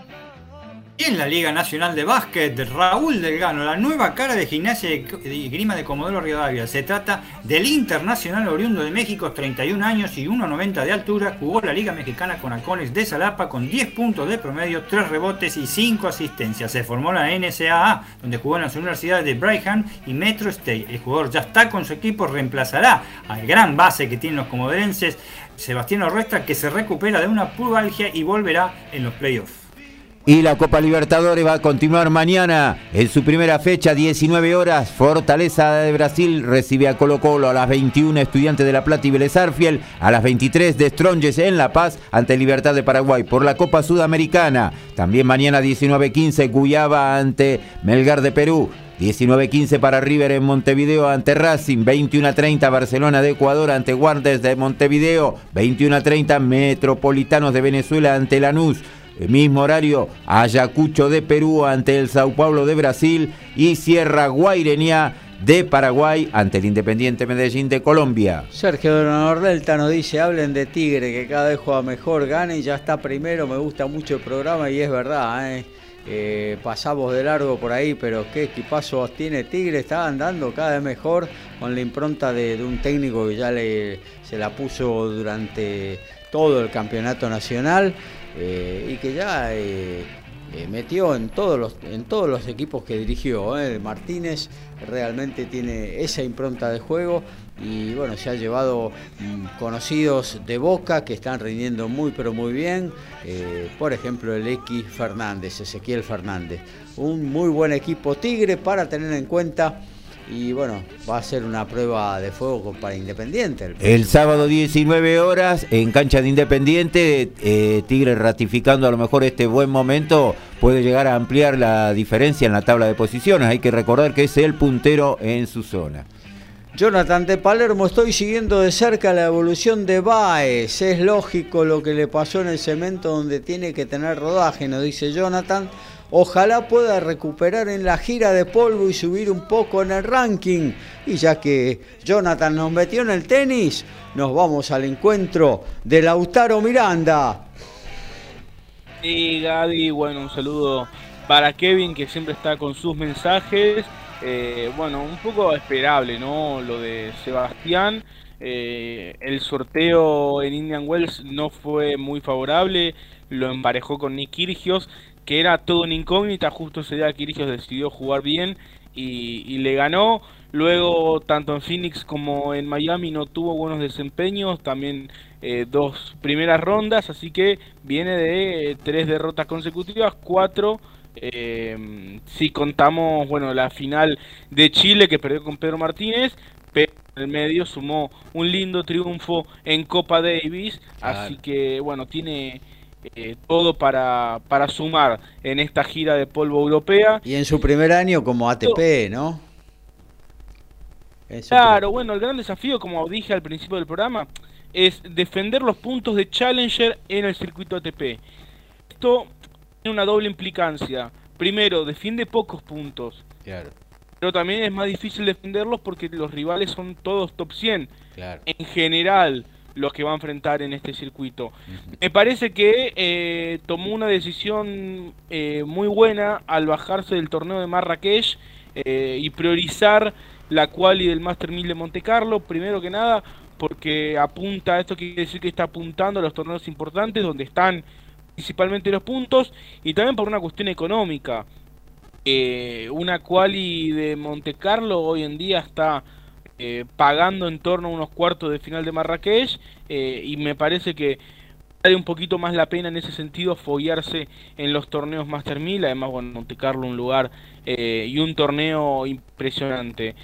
Y en la Liga Nacional de Básquet, Raúl Delgano, la nueva cara de gimnasia y grima de Comodoro Rivadavia. Se trata del internacional oriundo de México, 31 años y 1,90 de altura. Jugó la Liga Mexicana con Halcones de Salapa con 10 puntos de promedio, 3 rebotes y 5 asistencias. Se formó la NCAA, donde jugó en las universidades de Brigham y Metro State. El jugador ya está con su equipo, reemplazará al gran base que tienen los comodorenses, Sebastián Orrestra, que se recupera de una pubalgia y volverá en los playoffs. Y la Copa Libertadores va a continuar mañana en su primera fecha, 19 horas. Fortaleza de Brasil recibe a Colo Colo a las 21 Estudiantes de La Plata y Vélez Arfiel, a las 23 de Stronges en La Paz ante Libertad de Paraguay por la Copa Sudamericana. También mañana 19-15 Guyaba ante Melgar de Perú. 19-15 para River en Montevideo ante Racing, 21-30 Barcelona de Ecuador ante Guardes de Montevideo, 21-30 Metropolitanos de Venezuela ante Lanús, el mismo horario, Ayacucho de Perú ante el Sao Paulo de Brasil y Sierra Guaireña de Paraguay ante el Independiente Medellín de Colombia. Sergio de Nordelta nos dice, hablen de Tigre, que cada vez juega mejor, gane y ya está primero, me gusta mucho el programa y es verdad, ¿eh? Eh, pasamos de largo por ahí, pero qué equipazo tiene Tigre, está andando cada vez mejor con la impronta de, de un técnico que ya le, se la puso durante todo el campeonato nacional. Eh, y que ya eh, eh, metió en todos, los, en todos los equipos que dirigió. Martínez realmente tiene esa impronta de juego y bueno, se ha llevado mm, conocidos de Boca que están rindiendo muy pero muy bien. por ejemplo, el X Fernández, Ezequiel Fernández. Un muy buen equipo Tigre para tener en cuenta y bueno, va a ser una prueba de fuego para Independiente. El, sábado 19 horas en cancha de Independiente, eh, Tigre ratificando a lo mejor este buen momento, puede llegar a ampliar la diferencia en la tabla de posiciones. Hay que recordar que es el puntero en su zona. Jonathan de Palermo, estoy siguiendo de cerca la evolución de Baez. Es lógico lo que le pasó en el cemento donde tiene que tener rodaje, nos dice Jonathan. Ojalá pueda recuperar en la gira de polvo y subir un poco en el ranking. Y ya que Jonathan nos metió en el tenis, nos vamos al encuentro de Lautaro Miranda. Y Gaby, bueno, un saludo para Kevin que siempre está con sus mensajes. Eh, bueno, un poco esperable, ¿no? Lo de Sebastián. Eh, el sorteo en Indian Wells no fue muy favorable, lo emparejó con Nick Kirgios que era todo una incógnita, justo ese día Kirigios decidió jugar bien y, le ganó. Luego, tanto en Phoenix como en Miami no tuvo buenos desempeños, también eh, dos primeras rondas, así que viene de eh, tres derrotas consecutivas, cuatro eh, si contamos, bueno, la final de Chile que perdió con Pedro Martínez, pero en el medio sumó un lindo triunfo en Copa Davis, así que bueno, tiene eh, todo para, para sumar en esta gira de polvo europea. Y en su primer año como ATP, ¿no? Claro, bueno, el gran desafío, como dije al principio del programa, es defender los puntos de Challenger en el circuito ATP. Esto tiene una doble implicancia. Primero, defiende pocos puntos. Claro. Pero también es más difícil defenderlos porque los rivales son todos top 100. Claro. En general, los que va a enfrentar en este circuito. Me parece que eh, tomó una decisión eh, muy buena al bajarse del torneo de Marrakech eh, y priorizar la quali del Master 1000 de Monte Carlo, primero que nada porque apunta, esto quiere decir que está apuntando a los torneos importantes donde están principalmente los puntos y también por una cuestión económica. una quali de Monte Carlo hoy en día está eh, pagando en torno a unos cuartos de final de Marrakech eh, y me parece que vale un poquito más la pena en ese sentido follarse en los torneos Master 1000, además bueno, Monte Carlo un lugar eh, y un torneo impresionante.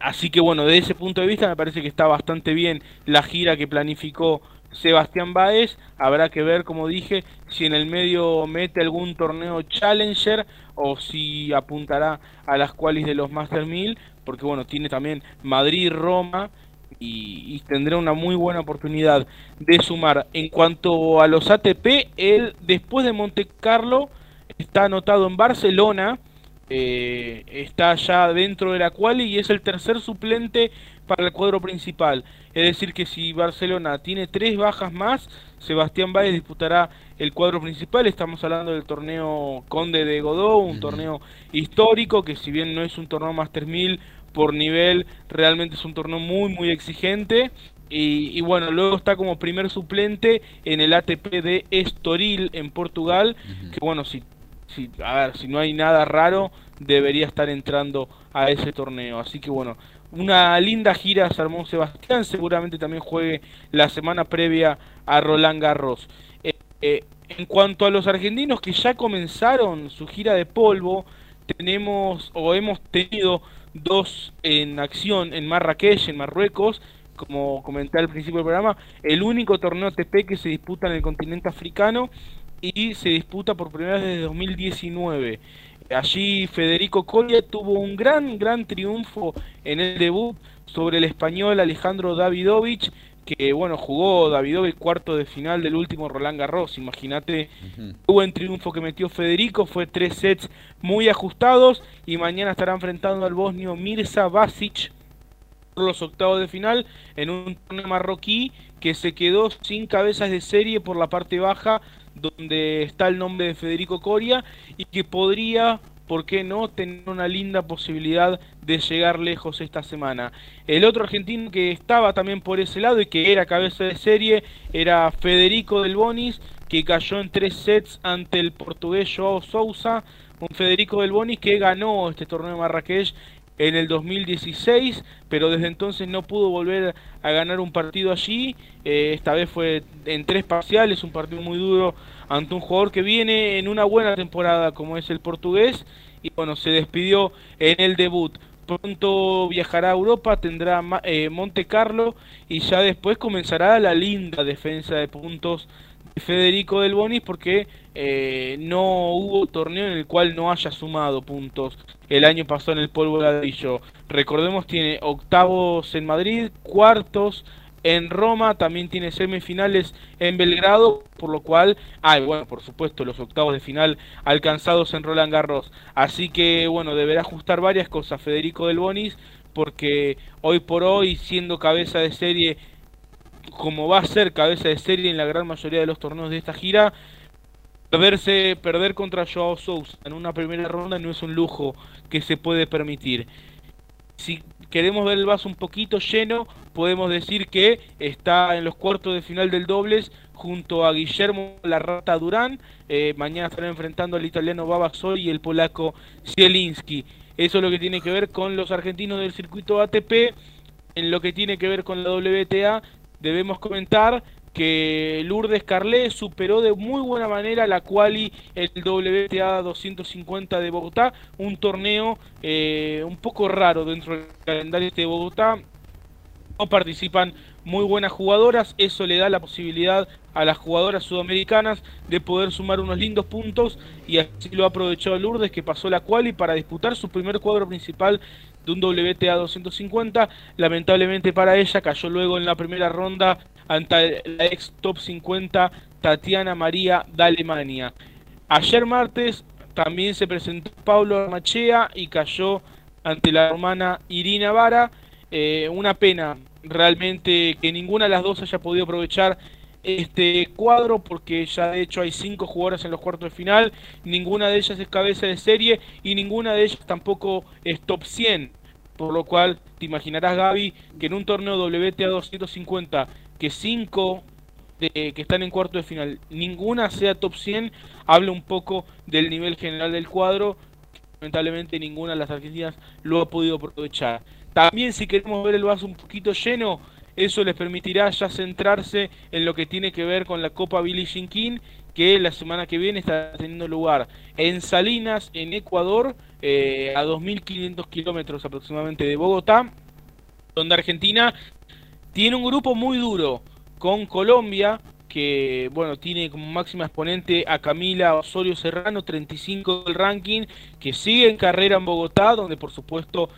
así que bueno, desde ese punto de vista me parece que está bastante bien la gira que planificó Sebastián Baez, habrá que ver, como dije, si en el medio mete algún torneo Challenger o si apuntará a las cuales de los Master 1000, porque bueno, tiene también Madrid, Roma y, tendrá una muy buena oportunidad de sumar. En cuanto a los ATP, él después de Monte Carlo está anotado en Barcelona, eh, está ya dentro de la quali y es el tercer suplente para el cuadro principal. Es decir, que si Barcelona tiene tres bajas más, Sebastián Báez disputará el cuadro principal. Estamos hablando del torneo Conde de Godó, un torneo histórico que si bien no es un torneo Master 1000 por nivel, realmente es un torneo muy, muy exigente. Y, bueno, luego está como primer suplente en el ATP de Estoril en Portugal, que bueno, si, si, a ver, si no hay nada raro, debería estar entrando a ese torneo. Así que bueno, una linda gira Salmón Sebastián, seguramente también juegue la semana previa a Roland Garros. Eh, eh, en cuanto a los argentinos que ya comenzaron su gira de polvo, tenemos o hemos tenido dos en acción en Marrakech, en Marruecos, como comenté al principio del programa, el único torneo ATP que se disputa en el continente africano y se disputa por primera vez desde 2019. Allí Federico Coria tuvo un gran, gran triunfo en el debut sobre el español Alejandro Davidovich, que bueno, jugó Davidovich cuarto de final del último Roland Garros, imagínate, uh buen triunfo que metió Federico, fue tres sets muy ajustados y mañana estará enfrentando al bosnio Mirza Basic por los octavos de final en un torneo marroquí que se quedó sin cabezas de serie por la parte baja donde está el nombre de Federico Coria y que podría ¿por qué no tener una linda posibilidad de llegar lejos esta semana? El otro argentino que estaba también por ese lado y que era cabeza de serie era Federico Del Bonis, que cayó en tres sets ante el portugués Joao Sousa, un Federico Del Bonis que ganó este torneo de Marrakech en el 2016, pero desde entonces no pudo volver a ganar un partido allí. Eh, esta vez fue en tres parciales, un partido muy duro ante un jugador que viene en una buena temporada como es el portugués y bueno, se despidió en el debut. Pronto viajará a Europa, tendrá eh, Monte Carlo y ya después comenzará la linda defensa de puntos de Federico Del Bonis porque eh, no hubo torneo en el cual no haya sumado puntos el año pasado en el polvo ladrillo. Recordemos, tiene octavos en Madrid, cuartos en Roma, también tiene semifinales en Belgrado, por lo cual, hay, bueno, por supuesto, los octavos de final alcanzados en Roland Garros. Así que, bueno, deberá ajustar varias cosas Federico Del Bonis, porque hoy por hoy, siendo cabeza de serie, como va a ser cabeza de serie en la gran mayoría de los torneos de esta gira, perderse, perder contra Joao Sousa en una primera ronda no es un lujo que se puede permitir. Si queremos ver el vaso un poquito lleno, podemos decir que está en los cuartos de final del dobles junto a Guillermo La Rata Durán. Eh, mañana estarán enfrentando al italiano Babasol y el polaco Zielinski. Eso es lo que tiene que ver con los argentinos del circuito ATP. En lo que tiene que ver con la WTA, debemos comentar que Lourdes Carlet superó de muy buena manera la quali el WTA 250 de Bogotá, un torneo eh, un poco raro dentro del calendario de Bogotá. No participan muy buenas jugadoras, eso le da la posibilidad a las jugadoras sudamericanas de poder sumar unos lindos puntos y así lo ha aprovechado Lourdes que pasó la quali para disputar su primer cuadro principal de un WTA 250. Lamentablemente para ella cayó luego en la primera ronda ante la ex top 50 Tatiana María de Alemania. Ayer martes también se presentó Pablo Machea y cayó ante la hermana Irina Vara. Eh, una pena realmente que ninguna de las dos haya podido aprovechar este cuadro porque ya de hecho hay cinco jugadoras en los cuartos de final, ninguna de ellas es cabeza de serie y ninguna de ellas tampoco es top 100, por lo cual te imaginarás Gaby que en un torneo WTA 250 que cinco de, que están en cuarto de final, ninguna sea top 100, habla un poco del nivel general del cuadro. Lamentablemente ninguna de las argentinas lo ha podido aprovechar. También si queremos ver el vaso un poquito lleno, eso les permitirá ya centrarse en lo que tiene que ver con la Copa King, que la semana que viene está teniendo lugar en Salinas, en Ecuador, eh, a 2.500 kilómetros aproximadamente de Bogotá, donde Argentina tiene un grupo muy duro con Colombia, que bueno, tiene como máxima exponente a Camila Osorio Serrano, 35 del ranking, que sigue en carrera en Bogotá, donde por supuesto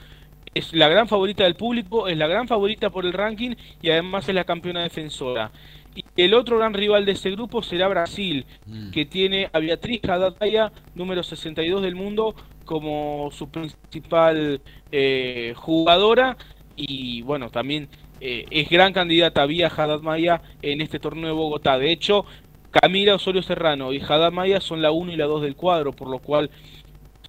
es la gran favorita del público, es la gran favorita por el ranking y además es la campeona defensora. Y el otro gran rival de ese grupo será Brasil, mm. que tiene a Beatriz Haddad número 62 del mundo, como su principal eh, jugadora. Y bueno, también eh, es gran candidata vía Haddad Maya en este torneo de Bogotá. De hecho, Camila Osorio Serrano y Haddad Maya son la 1 y la 2 del cuadro, por lo cual,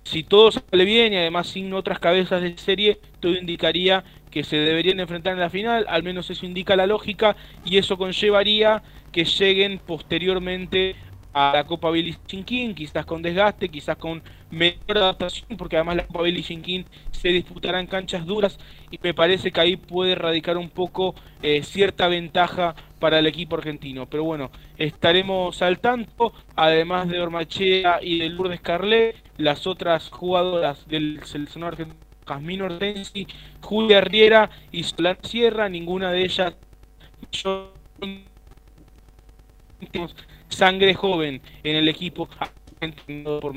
si todo sale bien y además sin otras cabezas de serie, todo indicaría que se deberían enfrentar en la final, al menos eso indica la lógica, y eso conllevaría que lleguen posteriormente a la Copa Billie Jean quizás con desgaste, quizás con menor adaptación, porque además la Copa Billie Jean se disputará en canchas duras y me parece que ahí puede radicar un poco eh, cierta ventaja para el equipo argentino. Pero bueno, estaremos al tanto, además de Ormachea y de Lourdes Carlet, las otras jugadoras del seleccionado argentino, Jasmine Hortensi, Julia Riera y Solana Sierra, ninguna de ellas sangre joven en el equipo por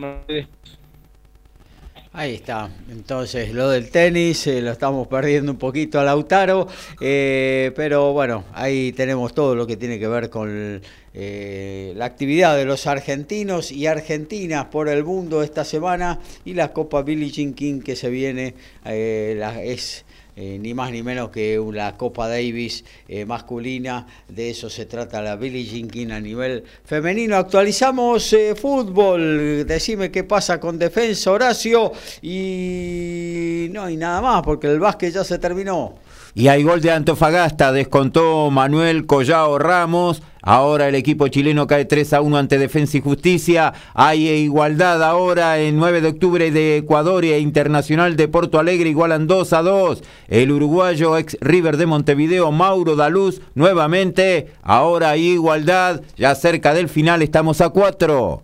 Ahí está, entonces lo del tenis eh, lo estamos perdiendo un poquito a Lautaro, eh, pero bueno, ahí tenemos todo lo que tiene que ver con eh, la actividad de los argentinos y argentinas por el mundo esta semana y la Copa Billie Jean King que se viene, es eh, ni más ni menos que la Copa Davis eh, masculina, de eso se trata la Billie Jean King a nivel femenino. Actualizamos eh, fútbol, decime qué pasa con defensa Horacio y no hay nada más porque el básquet ya se terminó. Y hay gol de Antofagasta, descontó Manuel Collao Ramos. Ahora el equipo chileno cae 3 a 1 ante Defensa y Justicia. Hay igualdad ahora en 9 de octubre de Ecuador e Internacional de Porto Alegre igualan 2 a 2. El uruguayo ex River de Montevideo, Mauro Daluz, nuevamente. Ahora hay igualdad. Ya cerca del final estamos a 4.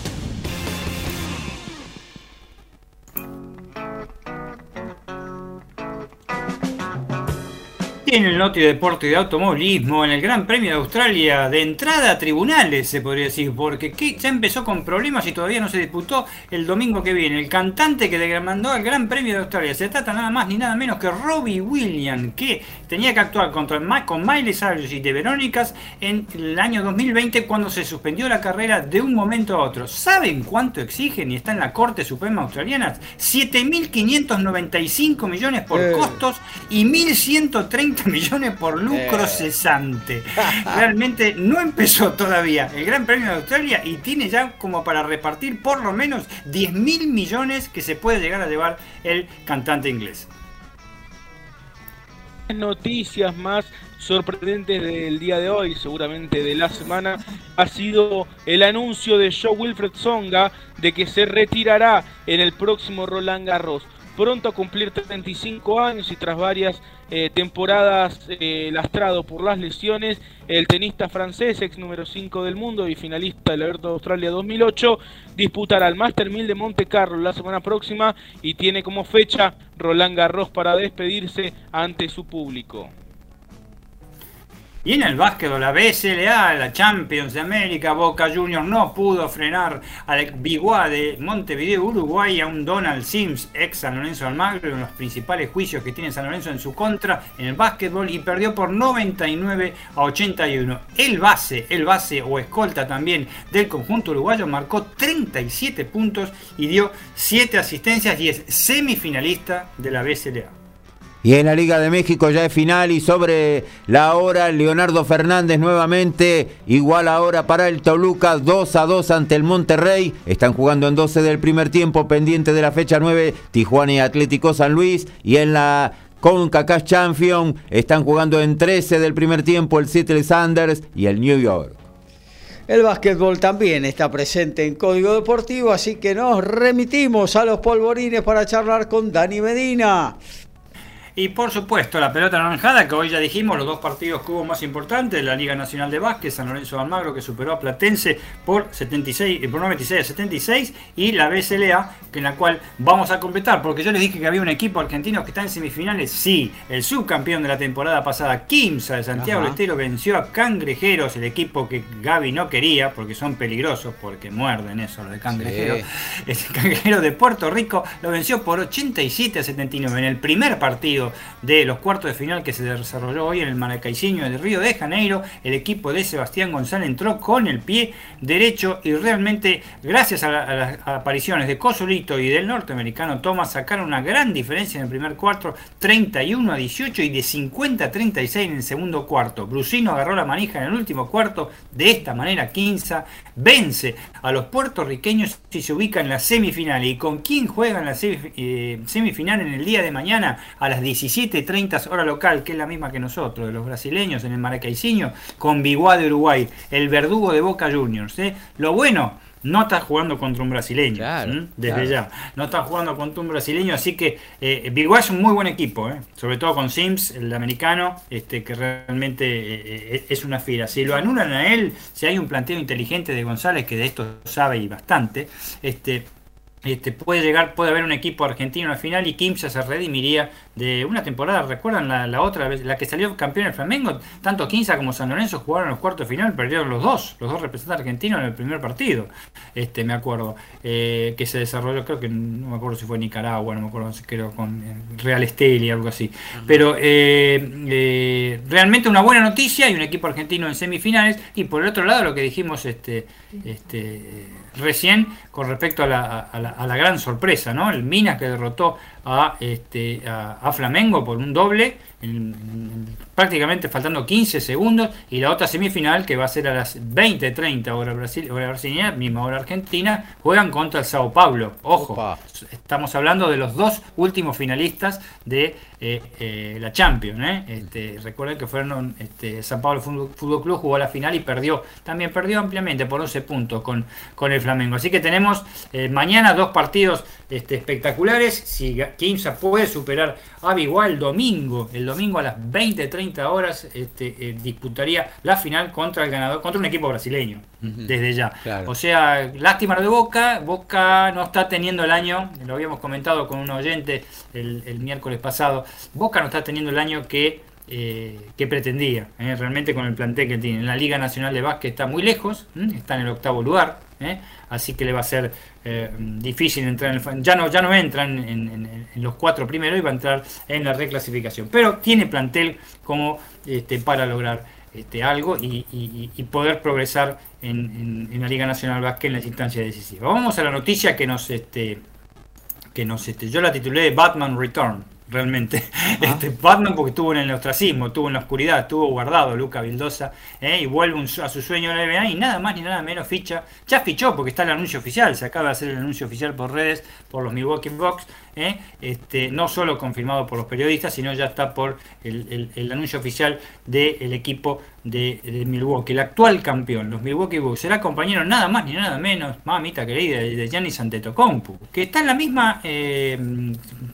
En el Noti Deporte de Automovilismo, en el Gran Premio de Australia, de entrada a tribunales, se podría decir, porque ya empezó con problemas y todavía no se disputó el domingo que viene. El cantante que le mandó al Gran Premio de Australia se trata nada más ni nada menos que Robbie Williams, que tenía que actuar contra, con Miley Cyrus y de Verónicas en el año 2020 cuando se suspendió la carrera de un momento a otro. ¿Saben cuánto exigen y está en la Corte Suprema Australiana? 7.595 millones por eh. costos y 1.130 millones por lucro eh. cesante. *laughs* Realmente no empezó todavía el Gran Premio de Australia y tiene ya como para repartir por lo menos 10 mil millones que se puede llegar a llevar el cantante inglés. noticias más sorprendentes del día de hoy, seguramente de la semana, ha sido el anuncio de Joe Wilfred Songa de que se retirará en el próximo Roland Garros pronto a cumplir 35 años y tras varias eh, temporadas eh, lastrado por las lesiones, el tenista francés, ex número 5 del mundo y finalista del Abierto de Australia 2008, disputará el Master 1000 de Monte Carlo la semana próxima y tiene como fecha Roland Garros para despedirse ante su público. Y en el básquetbol, la BSLA, la Champions de América, Boca Juniors no pudo frenar al Biguá de Montevideo, Uruguay, a un Donald Sims, ex San Lorenzo Almagro, en los principales juicios que tiene San Lorenzo en su contra en el básquetbol y perdió por 99 a 81. El base, el base o escolta también del conjunto uruguayo marcó 37 puntos y dio 7 asistencias y es semifinalista de la BSLA. Y en la Liga de México ya es final y sobre la hora Leonardo Fernández nuevamente igual ahora para el Toluca 2 a 2 ante el Monterrey. Están jugando en 12 del primer tiempo pendiente de la fecha 9 Tijuana y Atlético San Luis y en la CONCACAF Champion están jugando en 13 del primer tiempo el Seattle Sanders y el New York. El básquetbol también está presente en Código Deportivo, así que nos remitimos a los polvorines para charlar con Dani Medina. Y por supuesto, la pelota naranjada, que hoy ya dijimos, los dos partidos que hubo más importantes, la Liga Nacional de Básquet, San Lorenzo de Almagro, que superó a Platense por, 76, por 96 a 76, y la BSLA, que en la cual vamos a completar, porque yo les dije que había un equipo argentino que está en semifinales, sí, el subcampeón de la temporada pasada, Kimsa de Santiago del Estero, venció a Cangrejeros, el equipo que Gaby no quería, porque son peligrosos, porque muerden eso, lo de Cangrejeros. *laughs* El Cangrejero de Puerto Rico lo venció por 87 a 79 en el primer partido de los cuartos de final que se desarrolló hoy en el Maracaiceño de Río de Janeiro, el equipo de Sebastián González entró con el pie derecho y realmente gracias a, las apariciones de Cosolito y del norteamericano Thomas sacaron una gran diferencia en el primer cuarto, 31 a 18 y de 50 a 36 en el segundo cuarto. Brusino agarró la manija en el último cuarto, de esta manera Quinza vence a los puertorriqueños y se ubica en la semifinal. ¿Y con quién juega en la eh, semifinal en el día de mañana a las 17.30 hora local, que es la misma que nosotros, de los brasileños en el Maracaicinho, con Biguá de Uruguay, el verdugo de Boca Juniors. ¿eh? Lo bueno, no está jugando contra un brasileño, desde ya. No está jugando contra un brasileño, así que eh, Biguá es un muy buen equipo, ¿eh? sobre todo con Sims, el americano, este, que realmente eh, es una fila. Si lo anulan a él, si hay un planteo inteligente de González, que de esto sabe y bastante, este, este, puede llegar, puede haber un equipo argentino al final y Kimsa se redimiría de una temporada. ¿Recuerdan la, otra vez, la que salió campeón el Flamengo? Tanto Quinza como San Lorenzo jugaron los cuartos de final, perdieron los dos, los dos representantes argentinos en el primer partido. Este, me acuerdo, eh, que se desarrolló, creo que no me acuerdo si fue Nicaragua, no me acuerdo si creo con eh, Real Esteli, algo así. Pero eh, realmente una buena noticia y un equipo argentino en semifinales. Y por el otro lado, lo que dijimos, este, este recién con respecto a la, a la, gran sorpresa, ¿no? El Minas que derrotó a, este, a, Flamengo por un doble, prácticamente faltando 15 segundos, y la otra semifinal que va a ser a las 20.30 hora, Brasil, hora brasileña, misma hora argentina, juegan contra el Sao Paulo. Ojo, estamos hablando de los dos últimos finalistas de eh, eh, la Champions. ¿eh? Este, recuerden que fueron este, Sao Paulo Fútbol Club jugó la final y perdió, también perdió ampliamente por 11 puntos con, con el Flamengo. Así que tenemos mañana dos partidos este, espectaculares. Si Kimsa puede superar a Biguá el domingo, el domingo a las 20-30 horas este, eh, disputaría la final contra el ganador, contra un equipo brasileño, desde ya. O sea, lástima lo de Boca, Boca no está teniendo el año, lo habíamos comentado con un oyente el, miércoles pasado, Boca no está teniendo el año que eh, que pretendía, eh, realmente con el plantel que tiene. En la Liga Nacional de Básquet está muy lejos, está en el octavo lugar, así que le va a ser eh, difícil entrar en el ya no ya no entran en, los cuatro primeros y va a entrar en la reclasificación. Pero tiene plantel como este, para lograr este, algo y, poder progresar en, la Liga Nacional Básquet en las instancias decisivas. Vamos a la noticia que nos este que nos este, yo la titulé Batman Return realmente. *laughs* Este, Batman porque estuvo en el ostracismo, estuvo en la oscuridad, estuvo guardado Luca Vildosa ¿eh? y vuelve a su sueño en la NBA y nada más ni nada menos ficha. Ya fichó porque está el anuncio oficial, se acaba de hacer el anuncio oficial por redes, por los Milwaukee Bucks. ¿Eh? Este, no solo confirmado por los periodistas, sino ya está por el, anuncio oficial del equipo de, Milwaukee, el actual campeón, los Milwaukee Bucks. Será compañero nada más ni nada menos, mamita querida, de Giannis Antetokounmpo, que está en la misma, eh,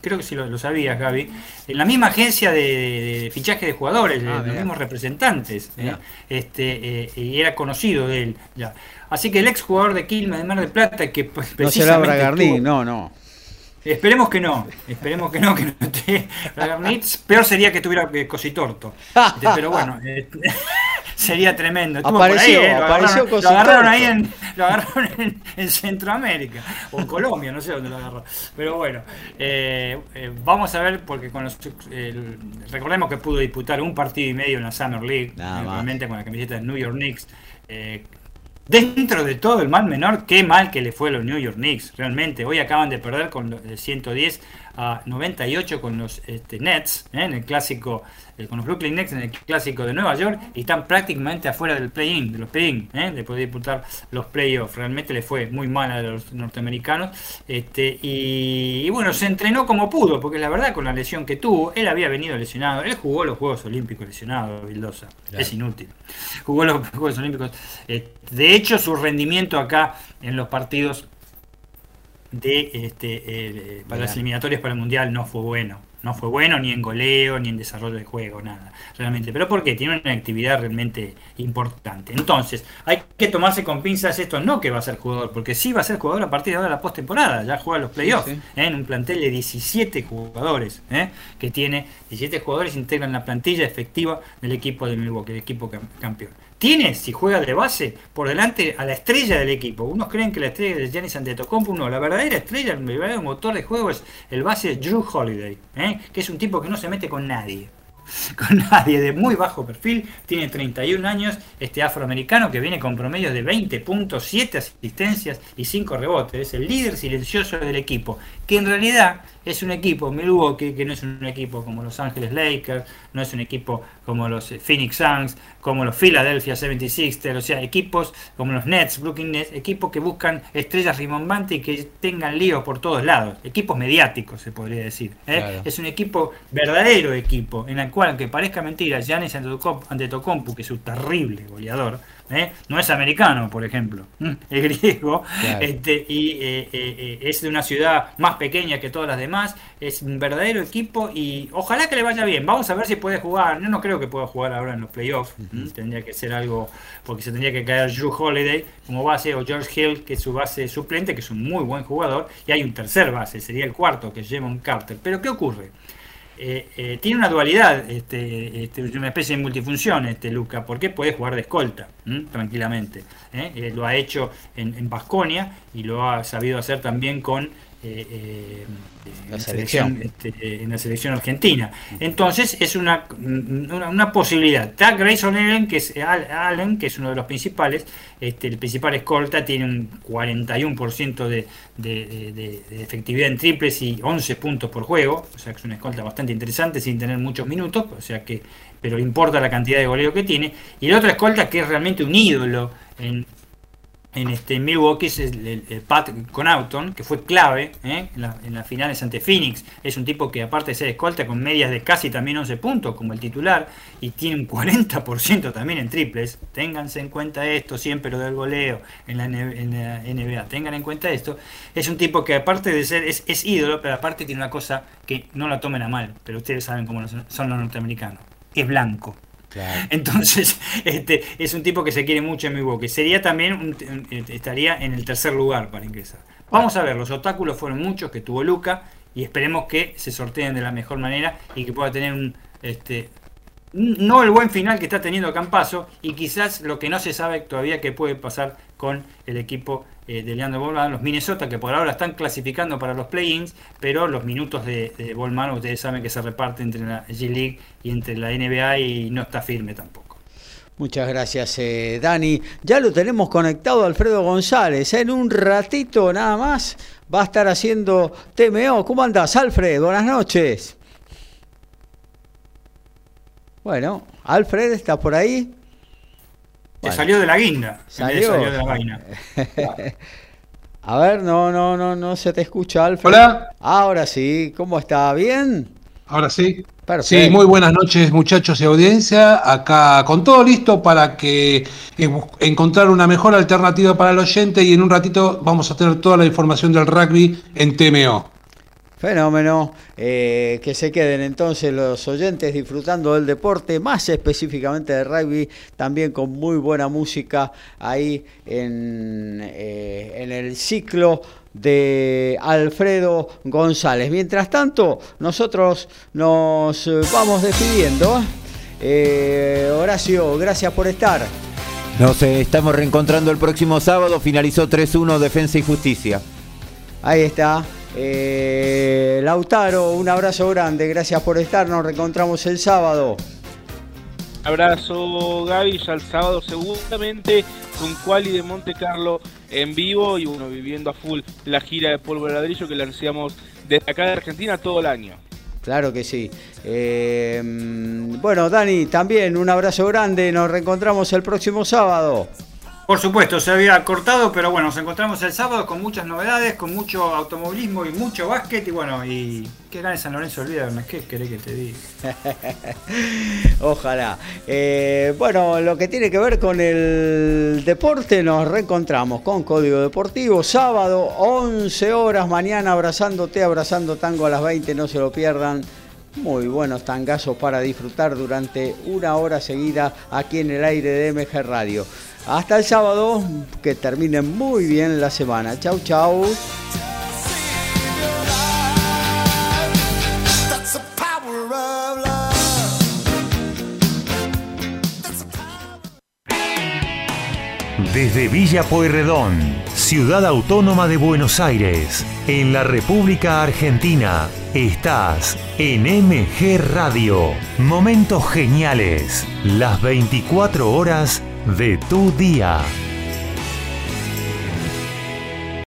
creo que si lo, sabías, Gaby, en la misma agencia de, fichaje de jugadores, ah, los mismos representantes, ¿eh? este, y era conocido de él ya. Así que el ex jugador de Quilmes de Mar del Plata, que pues, no será Bragarni, no, no. Esperemos que no, esperemos que no, que no esté Peor sería que estuviera eh, Cositorto. Este, pero bueno, eh, *laughs* sería tremendo. apareció, ¿eh? apareció lo agarraron, ahí en, lo agarraron en, Centroamérica o en Colombia, no sé dónde lo agarró. Pero bueno, vamos a ver, porque con los, recordemos que pudo disputar un partido y medio en la Summer League, realmente con la camiseta de New York Knicks. Dentro de todo el mal menor, qué mal que le fue a los New York Knicks, realmente. Hoy acaban de perder con 110 a 98 con los este, Nets, ¿eh? en el clásico, eh, con los Brooklyn Nets en el clásico de Nueva York, y están prácticamente afuera del play-in, de los play-in, ¿eh? de poder disputar los playoffs. Realmente le fue muy mal a los norteamericanos. Este, y, bueno, se entrenó como pudo, porque la verdad con la lesión que tuvo, él había venido lesionado, él jugó los Juegos Olímpicos lesionado, Vildosa, es inútil. Jugó los *laughs* Juegos Olímpicos. de hecho, su rendimiento acá en los partidos de este, eh, para las eliminatorias para el Mundial no fue bueno. No fue bueno ni en goleo, ni en desarrollo de juego, nada, realmente. Pero porque tiene una actividad realmente importante. Entonces, hay que tomarse con pinzas esto, no que va a ser jugador, porque sí va a ser jugador a partir de ahora la postemporada, ya juega los playoffs, ¿eh? en un plantel de 17 jugadores, ¿eh? que tiene 17 jugadores integran la plantilla efectiva del equipo de Milwaukee, el equipo campeón tiene, si juega de base, por delante a la estrella del equipo. Unos creen que la estrella es Giannis Antetokounmpo, no, la verdadera estrella, el verdadero motor de juego es el base Drew Holiday, ¿eh? que es un tipo que no se mete con nadie. *laughs* Con nadie, de muy bajo perfil, tiene 31 años, este afroamericano que viene con promedios de 20 puntos, 7 asistencias y 5 rebotes, es el líder silencioso del equipo, que en realidad es un equipo, Milwaukee, que no es un equipo como Los Ángeles Lakers, no es un equipo como los eh, Phoenix Suns, como los Philadelphia 76ers, o sea, equipos como los Nets, Brooklyn Nets, equipos que buscan estrellas rimbombantes y que tengan líos por todos lados, equipos mediáticos se podría decir. ¿eh? Es un equipo, verdadero equipo, en el cual, aunque parezca mentira, Giannis Antetokounmpo, que es un terrible goleador, ¿eh? no es americano, por ejemplo, es griego, este, y eh, eh, es de una ciudad más pequeña que todas las demás, es un verdadero equipo y ojalá que le vaya bien. Vamos a ver si puede jugar. Yo no creo que pueda jugar ahora en los playoffs, tendría que ser algo, porque se tendría que caer Drew Holiday como base o George Hill, que es su base suplente, que es un muy buen jugador, y hay un tercer base, sería el cuarto, que es Jamon Carter. Pero ¿qué ocurre? Eh, eh, tiene una dualidad, este, este, una especie de multifunción, este Luca, porque puede jugar de escolta tranquilamente. ¿eh? lo ha hecho en Basconia y lo ha sabido hacer también con eh, en, la selección. Este, en la selección argentina. Entonces es una, una, posibilidad. Está Grayson Allen, que es Allen, que es uno de los principales, este, el principal escolta, tiene un 41% de, de, de, efectividad en triples y 11 puntos por juego, o sea que es una escolta bastante interesante sin tener muchos minutos, o sea que pero importa la cantidad de goleo que tiene. Y el otro escolta que es realmente un ídolo en, en este Milwaukee es el, Pat Connaughton, que fue clave ¿eh? en, las finales ante Phoenix. Es un tipo que aparte de ser escolta con medias de casi también 11 puntos como el titular y tiene un 40% también en triples. Ténganse en cuenta esto, siempre lo del goleo en la, NBA. Tengan en cuenta esto. Es un tipo que aparte de ser, es, es ídolo, pero aparte tiene una cosa que no la tomen a mal, pero ustedes saben cómo son los norteamericanos. Es blanco. Entonces, *laughs* este, es un tipo que se quiere mucho en Milwaukee. Sería también, estaría en el tercer lugar para ingresar. Vamos a ver, los obstáculos fueron muchos que tuvo Luca y esperemos que se sorteen de la mejor manera y que pueda tener un, este, no el buen final que está teniendo Campaso y quizás lo que no se sabe todavía que puede pasar con el equipo eh, de Leandro Bolman, los Minnesota, que por ahora están clasificando para los play-ins, pero los minutos de, de Bolman ustedes saben que se reparte entre la G-League y entre la NBA y no está firme tampoco. Muchas gracias, eh, Dani. Ya lo tenemos conectado Alfredo González. En un ratito nada más va a estar haciendo TMO. ¿Cómo andas, Alfred? Buenas noches. Bueno, Alfred está por ahí. Se salió de la guinda. Salió, salió de la vaina. *laughs* A ver, no, no, no, no se te escucha, Alfred. Hola. Ahora sí, ¿cómo está? ¿Bien? Ahora sí. Sí, muy buenas noches muchachos y audiencia. Acá con todo listo para que eh, encontrar una mejor alternativa para el oyente y en un ratito vamos a tener toda la información del rugby en TMO. Fenómeno. Eh, que se queden entonces los oyentes disfrutando del deporte, más específicamente de rugby, también con muy buena música ahí en, eh, en el ciclo de Alfredo González. Mientras tanto, nosotros nos vamos despidiendo. Eh, Horacio, gracias por estar. Nos estamos reencontrando el próximo sábado. Finalizó 3-1 Defensa y Justicia. Ahí está. Eh, Lautaro, un abrazo grande, gracias por estar, nos reencontramos el sábado. Abrazo Gaby, ya el sábado seguramente con Quali de Monte Carlo en vivo y bueno, viviendo a full la gira de polvo de ladrillo que lanzamos desde acá de Argentina todo el año. Claro que sí. Eh, bueno, Dani, también un abrazo grande, nos reencontramos el próximo sábado. Por supuesto, se había cortado, pero bueno, nos encontramos el sábado con muchas novedades, con mucho automovilismo y mucho básquet. Y bueno, y qué ganas San Lorenzo el viernes, ¿qué querés que te diga? *laughs* Ojalá. Eh, bueno, lo que tiene que ver con el deporte, nos reencontramos con Código Deportivo, sábado, 11 horas, mañana abrazándote, abrazando tango a las 20, no se lo pierdan. Muy buenos tangazos para disfrutar durante una hora seguida aquí en el aire de MG Radio. Hasta el sábado, que terminen muy bien la semana. Chau, chau. Desde Villa Pueyrredón, ciudad autónoma de Buenos Aires, en la República Argentina, estás en MG Radio. Momentos geniales, las 24 horas de tu día.